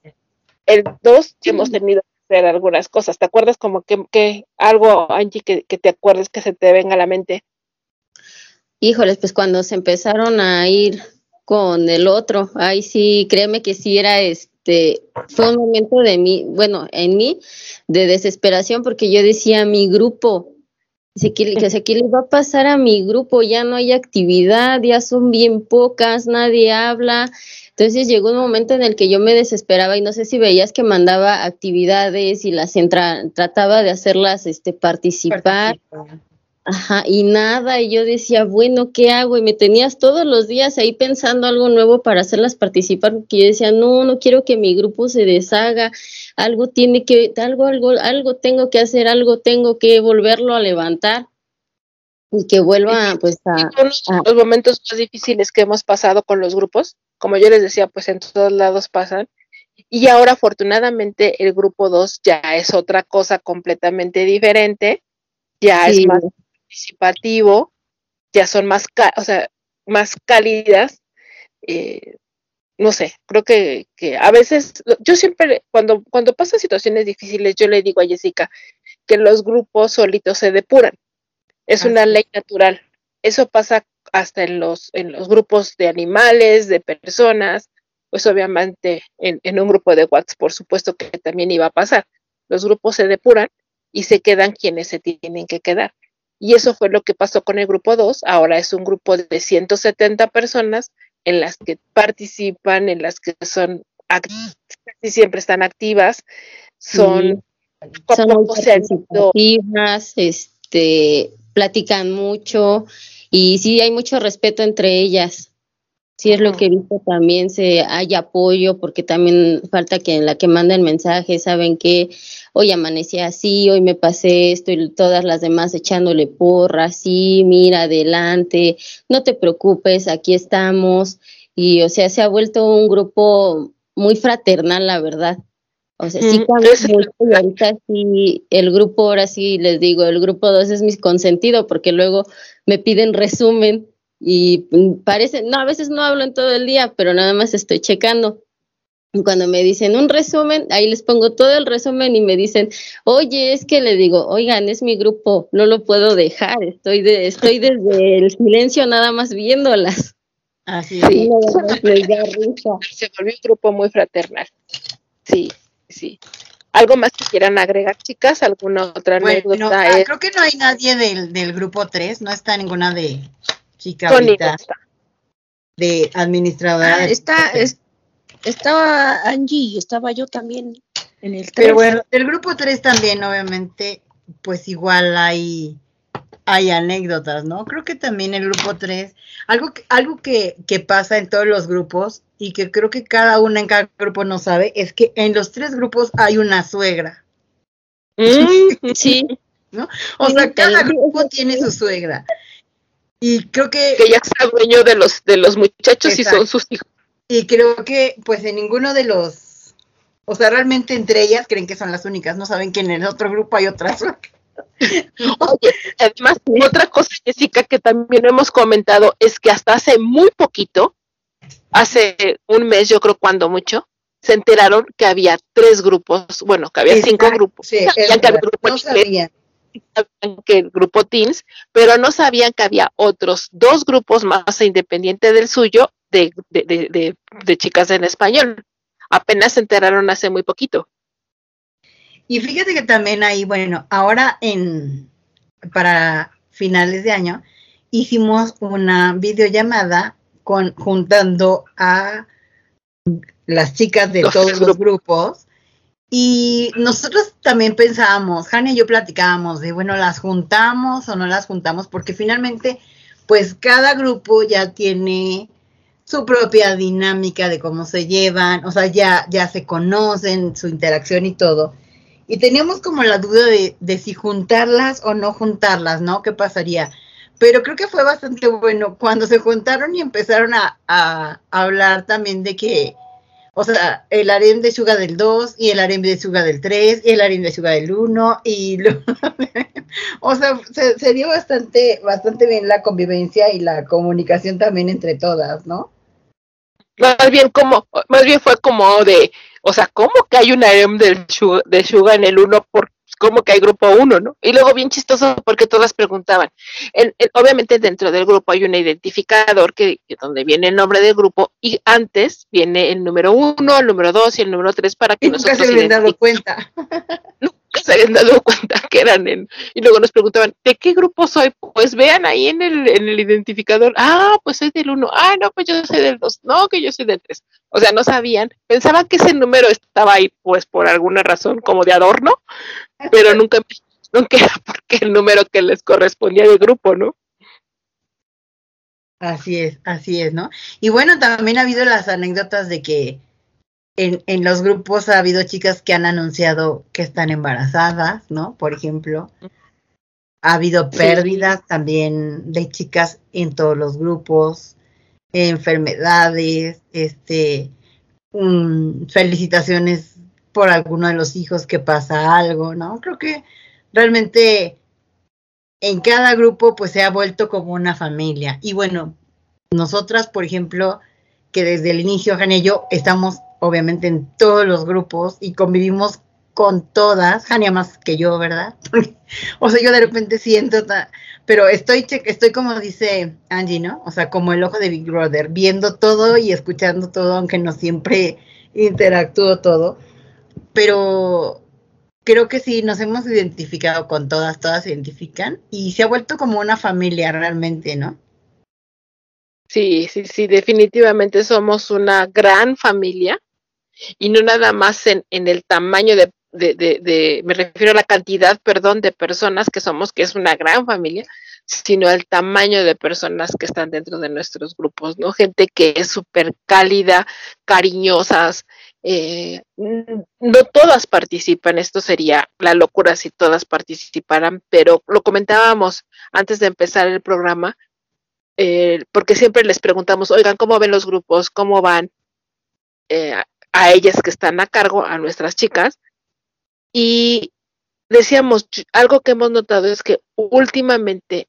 El 2 hemos tenido que algunas cosas. ¿Te acuerdas como que, que algo, Angie, que, que te acuerdes que se te venga a la mente? Híjoles, pues cuando se empezaron a ir con el otro, ahí sí, créeme que sí era este, fue un momento de mí, bueno, en mí, de desesperación, porque yo decía, mi grupo, dice, ¿qué, que, o sea, ¿qué le va a pasar a mi grupo? Ya no hay actividad, ya son bien pocas, nadie habla. Entonces llegó un momento en el que yo me desesperaba y no sé si veías que mandaba actividades y las entra, trataba de hacerlas este, participar. Ajá, y nada, y yo decía, bueno, ¿qué hago? Y me tenías todos los días ahí pensando algo nuevo para hacerlas participar, porque yo decía, no, no quiero que mi grupo se deshaga, algo tiene que, algo, algo, algo tengo que hacer, algo tengo que volverlo a levantar y que vuelva pues a, a- Los momentos más difíciles que hemos pasado con los grupos, como yo les decía, pues en todos lados pasan. Y ahora, afortunadamente, el grupo 2 ya es otra cosa completamente diferente, ya Sí. es más participativo, ya son más, o sea, más cálidas. eh, no sé, creo que, que a veces, yo siempre, cuando, cuando pasan situaciones difíciles, yo le digo a Jessica que los grupos solitos se depuran. Es una ley natural. Eso pasa hasta en los, en los grupos de animales, de personas, pues obviamente en, en un grupo de WhatsApp, por supuesto que también iba a pasar. Los grupos se depuran y se quedan quienes se tienen que quedar. Y eso fue lo que pasó con el grupo 2. Ahora es un grupo de 170 personas en las que participan, en las que son casi siempre están activas, son muy participativas, este, platican mucho y sí hay mucho respeto entre ellas. Sí es lo que he visto también, se hay apoyo porque también falta que en la que manda el mensaje saben que hoy amanecí así, hoy me pasé esto y todas las demás echándole porra, sí, mira adelante, no te preocupes, aquí estamos y o sea, se ha vuelto un grupo muy fraternal, la verdad. O sea, sí Mm, cambia es- mucho y ahorita sí, el grupo, ahora sí les digo, el grupo 2 es mi consentido porque luego me piden resumen y mm, parece, no, a veces no hablo en todo el día, pero nada más estoy checando. Y cuando me dicen un resumen, ahí les pongo todo el resumen y me dicen, oye, es que le digo, oigan, es mi grupo, no lo puedo dejar, estoy de, estoy desde el silencio nada más viéndolas. Así Sí. Nada más les da risa. Se volvió un grupo muy fraternal. Sí, sí. ¿Algo más que quieran agregar, chicas? ¿Alguna otra Bueno, anécdota? ah, Eh, creo que no hay nadie del, del grupo 3, no está ninguna de chica ahorita, de administradora. Ah, está, es- estaba Angie, estaba yo también en el 3. Pero bueno, del grupo 3 también, obviamente, pues igual hay, hay anécdotas, ¿no? Creo que también el grupo 3, algo, que- algo que, que pasa en todos los grupos y que creo que cada una en cada grupo no sabe, es que en los tres grupos hay una suegra. <laughs> sí. ¿No? O Sí, sea, cada grupo tiene su suegra. Y creo que... que ya sea dueño de los, de los muchachos y son sus hijos. Y creo que, pues, en ninguno de los. O sea, realmente entre ellas creen que son las únicas. No saben que en el otro grupo hay otras. Oye, además, otra cosa, Jessica, que también hemos comentado es que hasta hace muy poquito, hace un mes, yo creo cuando mucho, se enteraron que había tres grupos, bueno, que había cinco grupos. sí, Sabían que había grupo no sabían. que el grupo Teens, pero no sabían que había otros dos grupos más independientes del suyo de, de, de, de chicas en español. Apenas se enteraron hace muy poquito. Y fíjate que también ahí, bueno, ahora en. Para finales de año, hicimos una videollamada con, juntando a las chicas de Los todos los grupos. Y nosotros también pensábamos, Jania y yo platicábamos de, bueno, las juntamos o no las juntamos, porque finalmente, pues cada grupo ya tiene su propia dinámica de cómo se llevan, o sea, ya, ya se conocen, su interacción y todo. Y teníamos como la duda de, de si juntarlas o no juntarlas, ¿no? ¿Qué pasaría? Pero creo que fue bastante bueno cuando se juntaron y empezaron a, a hablar también de que, o sea, el harem de Suga del 2 y el harem de Suga del 3 y el harem de Suga del 1 y lo, <laughs> o sea, se, se dio bastante, bastante bien la convivencia y la comunicación también entre todas, ¿no? Más bien como, más bien fue como de, o sea, ¿cómo que hay un harem del Suga, de Suga en el 1? Por, ¿Cómo que hay grupo 1, no? Y luego bien chistoso porque todas preguntaban. En- obviamente dentro del grupo hay un identificador que, que donde viene el nombre del grupo y antes viene el número 1, el número 2 y el número 3 para que Y nunca nosotros se habían dado cuenta. Que se habían dado cuenta que eran en, y luego nos preguntaban, ¿de qué grupo soy? Pues vean ahí en el, en el identificador, ah, pues soy del 1, ah, no, pues yo soy del 2, no, que yo soy del 3. O sea, no sabían, pensaban que ese número estaba ahí, pues por alguna razón, como de adorno, pero nunca, nunca era <laughs> porque el número que les correspondía del grupo, ¿no? Así es, así es, ¿no? Y bueno, también ha habido las anécdotas de que en, en los grupos ha habido chicas que han anunciado que están embarazadas, ¿no? Por ejemplo. Ha habido Sí. pérdidas también de chicas en todos los grupos, enfermedades, este, mm, felicitaciones por alguno de los hijos que pasa algo, ¿no? Creo que realmente en cada grupo pues se ha vuelto como una familia. Y bueno, nosotras, por ejemplo, que desde el inicio, Jania y yo, estamos obviamente en todos los grupos y convivimos con todas, Jania más que yo, ¿verdad? <laughs> o sea, yo de repente siento, pero estoy, estoy como dice Angie, ¿no? O sea, como el ojo de Big Brother, viendo todo y escuchando todo, aunque no siempre interactúo todo, pero creo que sí, nos hemos identificado con todas, todas se identifican y se ha vuelto como una familia realmente, ¿no? Sí, sí, sí, definitivamente somos una gran familia y no nada más en, en el tamaño de, de, de, me refiero a la cantidad, perdón, de personas que somos, que es una gran familia, sino el tamaño de personas que están dentro de nuestros grupos, ¿no? Gente que es súper cálida, cariñosas, eh, no todas participan, esto sería la locura si todas participaran, pero lo comentábamos antes de empezar el programa, eh, porque siempre les preguntamos, oigan, ¿cómo ven los grupos? ¿Cómo van? Eh, a, ellas que están a cargo, a nuestras chicas. Y decíamos, algo que hemos notado es que últimamente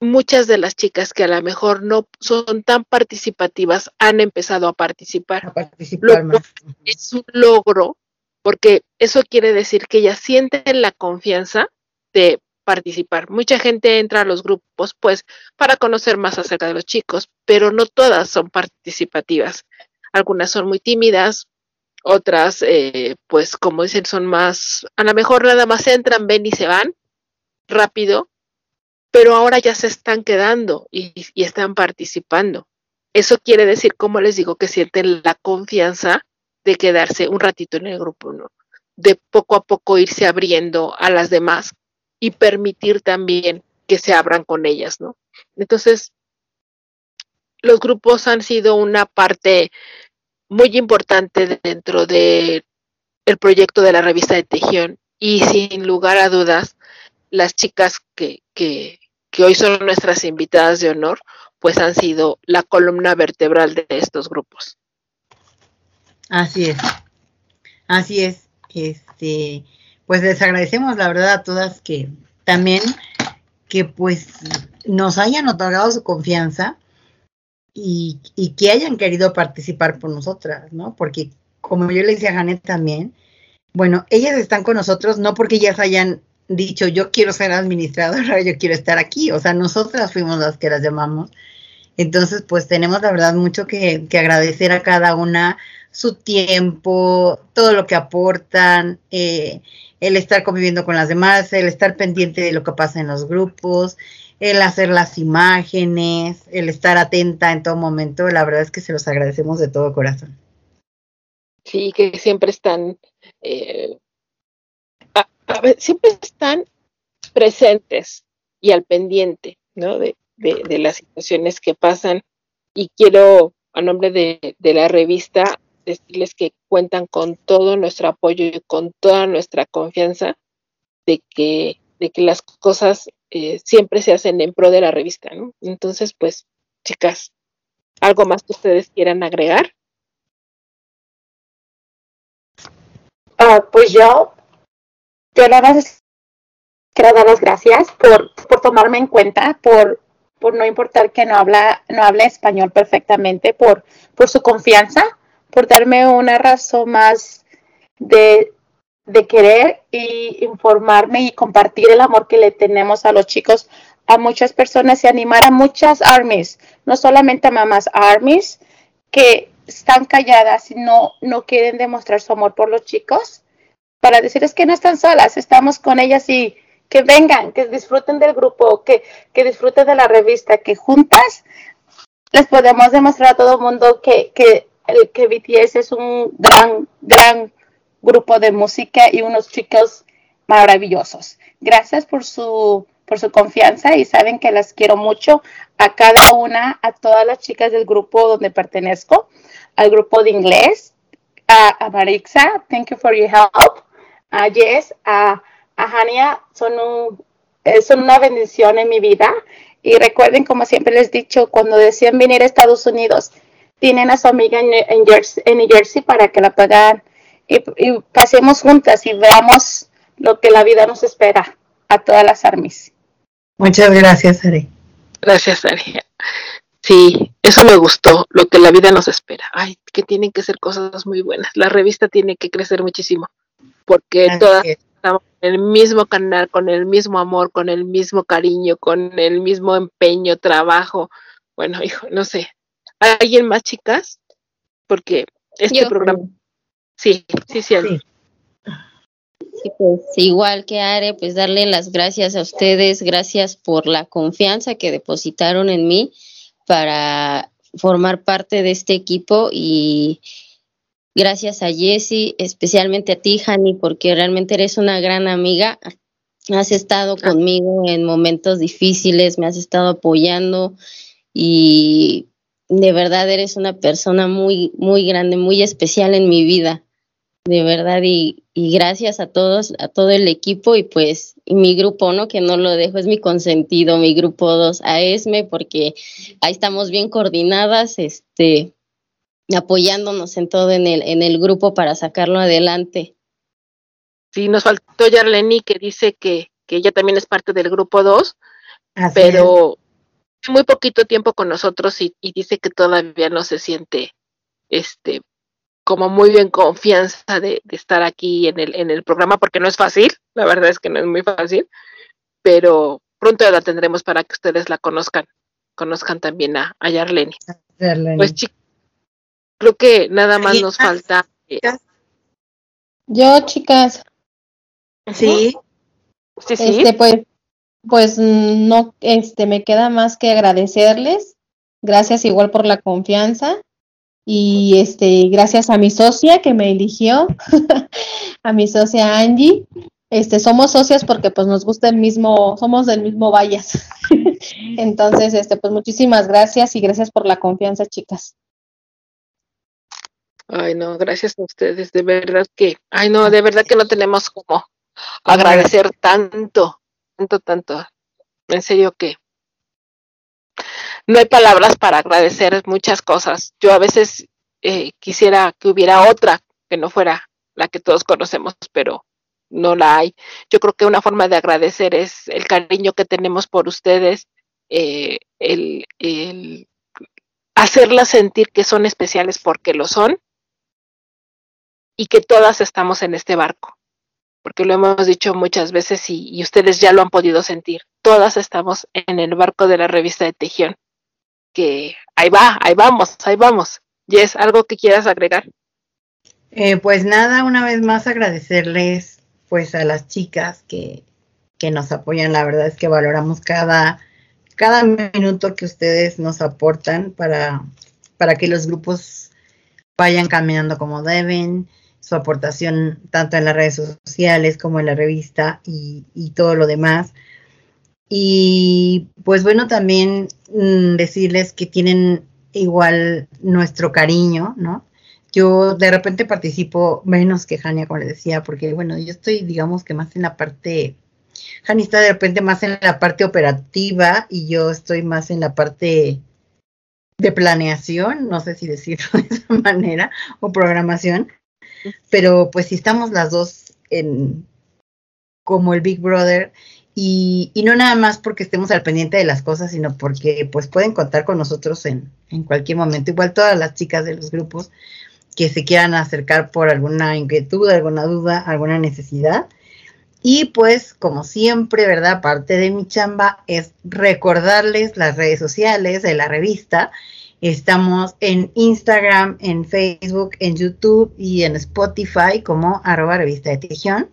muchas de las chicas que a lo mejor no son tan participativas han empezado a participar. A participar Lo- es un logro porque eso quiere decir que ellas sienten la confianza de participar. Mucha gente entra a los grupos pues para conocer más acerca de los chicos, pero no todas son participativas. Algunas son muy tímidas, otras eh, pues como dicen son más, a lo mejor nada más entran, ven y se van rápido, pero ahora ya se están quedando y, y están participando. Eso quiere decir, como les digo, que sienten la confianza de quedarse un ratito en el grupo, ¿no? De poco a poco irse abriendo a las demás y permitir también que se abran con ellas, ¿no? Entonces, los grupos han sido una parte muy importante dentro de el proyecto de la revista de Tejión y sin lugar a dudas, las chicas que, que, que hoy son nuestras invitadas de honor, pues han sido la columna vertebral de estos grupos. Así es. Así es. Este, pues les agradecemos la verdad a todas que también que pues nos hayan otorgado su confianza y, y que hayan querido participar por nosotras, ¿no? Porque como yo le decía a Janet también, bueno, ellas están con nosotros no porque ellas hayan dicho yo quiero ser administradora, <laughs> yo quiero estar aquí, o sea, nosotras fuimos las que las llamamos. Entonces, pues tenemos la verdad mucho que, agradecer a cada una su tiempo, todo lo que aportan, eh, el estar conviviendo con las demás, el estar pendiente de lo que pasa en los grupos, el hacer las imágenes, el estar atenta en todo momento. La verdad es que se los agradecemos de todo corazón. Sí, que siempre están, eh, a- ver, siempre están presentes y al pendiente, ¿no? De, de, de las situaciones que pasan y quiero a nombre de, de la revista decirles que cuentan con todo nuestro apoyo y con toda nuestra confianza de que, de que las cosas eh, siempre se hacen en pro de la revista, ¿no? Entonces, pues, chicas, ¿algo más que ustedes quieran agregar? Ah, pues yo, yo nada más quiero dar las gracias por, por tomarme en cuenta, por, por no importar que no habla, no hable español perfectamente, por, por su confianza, por darme una razón más de, de querer y informarme y compartir el amor que le tenemos a los chicos, a muchas personas y animar a muchas armies, no solamente a mamás armies que están calladas y no, no quieren demostrar su amor por los chicos, para decirles que no están solas, estamos con ellas y que vengan, que disfruten del grupo, que, que disfruten de la revista, que juntas les podemos demostrar a todo el mundo que, que, que BTS es un gran, gran grupo de música y unos chicos maravillosos. Gracias por su, por su confianza y saben que las quiero mucho a cada una, a todas las chicas del grupo donde pertenezco, al grupo de inglés, a, a Marixa, thank you for your help, a Jess, a, a Hania, son, un, eh, son una bendición en mi vida. Y recuerden, como siempre les he dicho, cuando decían venir a Estados Unidos, tienen a su amiga en, New Jersey para que la puedan y, y pasemos juntas y veamos lo que la vida nos espera a todas las armies. Muchas gracias, Ari. Gracias, Ari. Sí, eso me gustó, lo que la vida nos espera. Ay, que tienen que ser cosas muy buenas. La revista tiene que crecer muchísimo, porque Así todas es. estamos en el mismo canal, con el mismo amor, con el mismo cariño, con el mismo empeño, trabajo. Bueno, hijo, no sé. ¿Alguien más, chicas? Porque este Yo. programa. Sí, sí, sí. Sí, pues igual que Are, pues darle las gracias a ustedes, gracias por la confianza que depositaron en mí para formar parte de este equipo y gracias a Jessie, especialmente a ti, Hani, porque realmente eres una gran amiga. Has estado conmigo en momentos difíciles, me has estado apoyando y de verdad eres una persona muy, muy grande, muy especial en mi vida de verdad y, y gracias a todos, a todo el equipo y pues y mi grupo, ¿no? Que no lo dejo, es mi consentido, mi grupo 2, a ESME, porque ahí estamos bien coordinadas, este, apoyándonos en todo en el, en el grupo para sacarlo adelante. Sí, nos faltó Yarleni que dice que, que ella también es parte del grupo 2, Así pero muy poquito tiempo con nosotros y, y dice que todavía no se siente este como muy bien confianza de, de estar aquí en el, en el programa porque no es fácil, la verdad es que no es muy fácil, pero pronto la tendremos para que ustedes la conozcan, conozcan también a, a. Darlene. Pues chicos, creo que nada más ¿Alguien nos falta eh, Yo, chicas, Sí, sí, sí, este, pues, pues no, este, me queda más que agradecerles. Gracias igual por la confianza y este, gracias a mi socia que me eligió, <laughs> a mi socia Angie. Este, somos socias porque pues nos gusta el mismo, somos del mismo Vallas. <laughs> Entonces, este, pues muchísimas gracias y gracias por la confianza, chicas. Ay, no, gracias a ustedes, de verdad que, ay, no, de verdad que no tenemos como agradecer tanto, tanto, tanto. En serio que no hay palabras para agradecer muchas cosas. Yo a veces eh, quisiera que hubiera otra que no fuera la que todos conocemos, pero no la hay. Yo creo que una forma de agradecer es el cariño que tenemos por ustedes, eh, el, hacerlas sentir que son especiales porque lo son y que todas estamos en este barco, porque lo hemos dicho muchas veces y ustedes ya lo han podido sentir. Todas estamos en el barco de la revista de Tejión, que ahí va, ahí vamos, ahí vamos. Jess, ¿algo que quieras agregar? Eh, pues nada, una vez más agradecerles pues a las chicas que, que nos apoyan. La verdad es que valoramos cada, cada minuto que ustedes nos aportan para, para que los grupos vayan caminando como deben, su aportación tanto en las redes sociales como en la revista y, y todo lo demás. Y pues bueno, también mm, decirles que tienen igual nuestro cariño, ¿no? Yo de repente participo menos que Jania, como les decía, porque bueno, yo estoy, digamos que más en la parte, Jania está de repente más en la parte operativa y yo estoy más en la parte de planeación, no sé si decirlo <laughs> de esa manera, o programación, pero pues si estamos las dos en como el Big Brother y, y no nada más porque estemos al pendiente de las cosas, sino porque pues pueden contar con nosotros en, en cualquier momento, igual todas las chicas de los grupos que se quieran acercar por alguna inquietud, alguna duda, alguna necesidad. Y pues, como siempre, ¿verdad? Parte de mi chamba es recordarles las redes sociales de la revista. Estamos en Instagram, en Facebook, en YouTube y en Spotify como arroba revista de Tejión.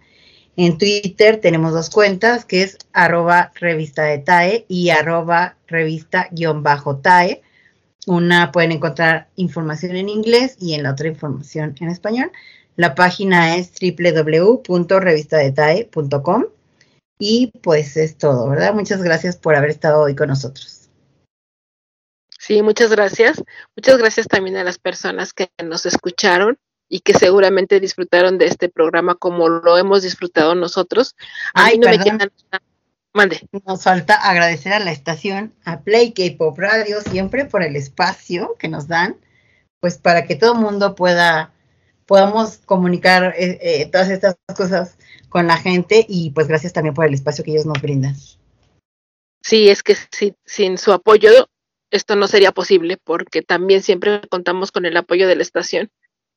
En Twitter tenemos dos cuentas, que es arroba revista de TAE y arroba revista guion bajo TAE. Una pueden encontrar información en inglés y en la otra información en español. La página es www.revistadetae.com y pues es todo, ¿verdad? Muchas gracias por haber estado hoy con nosotros. Sí, muchas gracias. Muchas gracias también a las personas que nos escucharon y que seguramente disfrutaron de este programa como lo hemos disfrutado nosotros. Ay, no me perdón. queda nada. Mande. Nos falta agradecer a la estación, a Play K-Pop Radio, siempre por el espacio que nos dan, pues para que todo el mundo pueda, podamos comunicar eh, eh, todas estas cosas con la gente y pues gracias también por el espacio que ellos nos brindan. Sí, es que si- sin su apoyo esto no sería posible porque también siempre contamos con el apoyo de la estación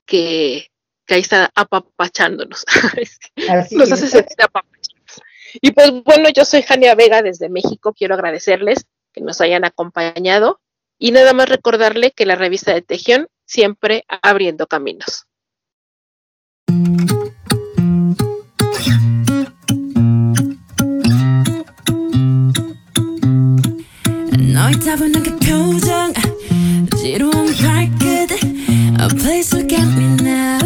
que, que ahí está apapachándonos. <laughs> Así Nos es. hace sentir apapachados. Y pues bueno, yo soy Jania Vega desde México. Quiero agradecerles que nos hayan acompañado y nada más recordarle que la revista de Tejión siempre abriendo caminos. 너의 따분한 그 표정 지루한 발끝 A place to get me now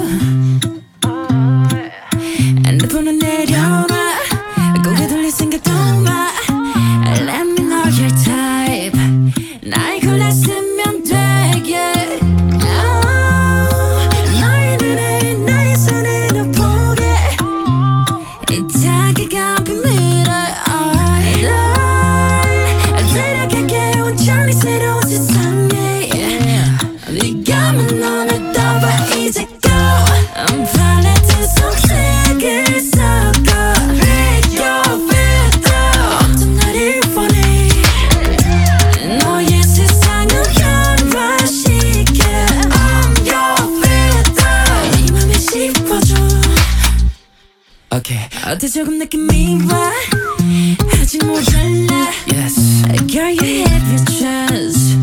조금 느낌이 와 아직 모자라 Yes. Girl you have your chance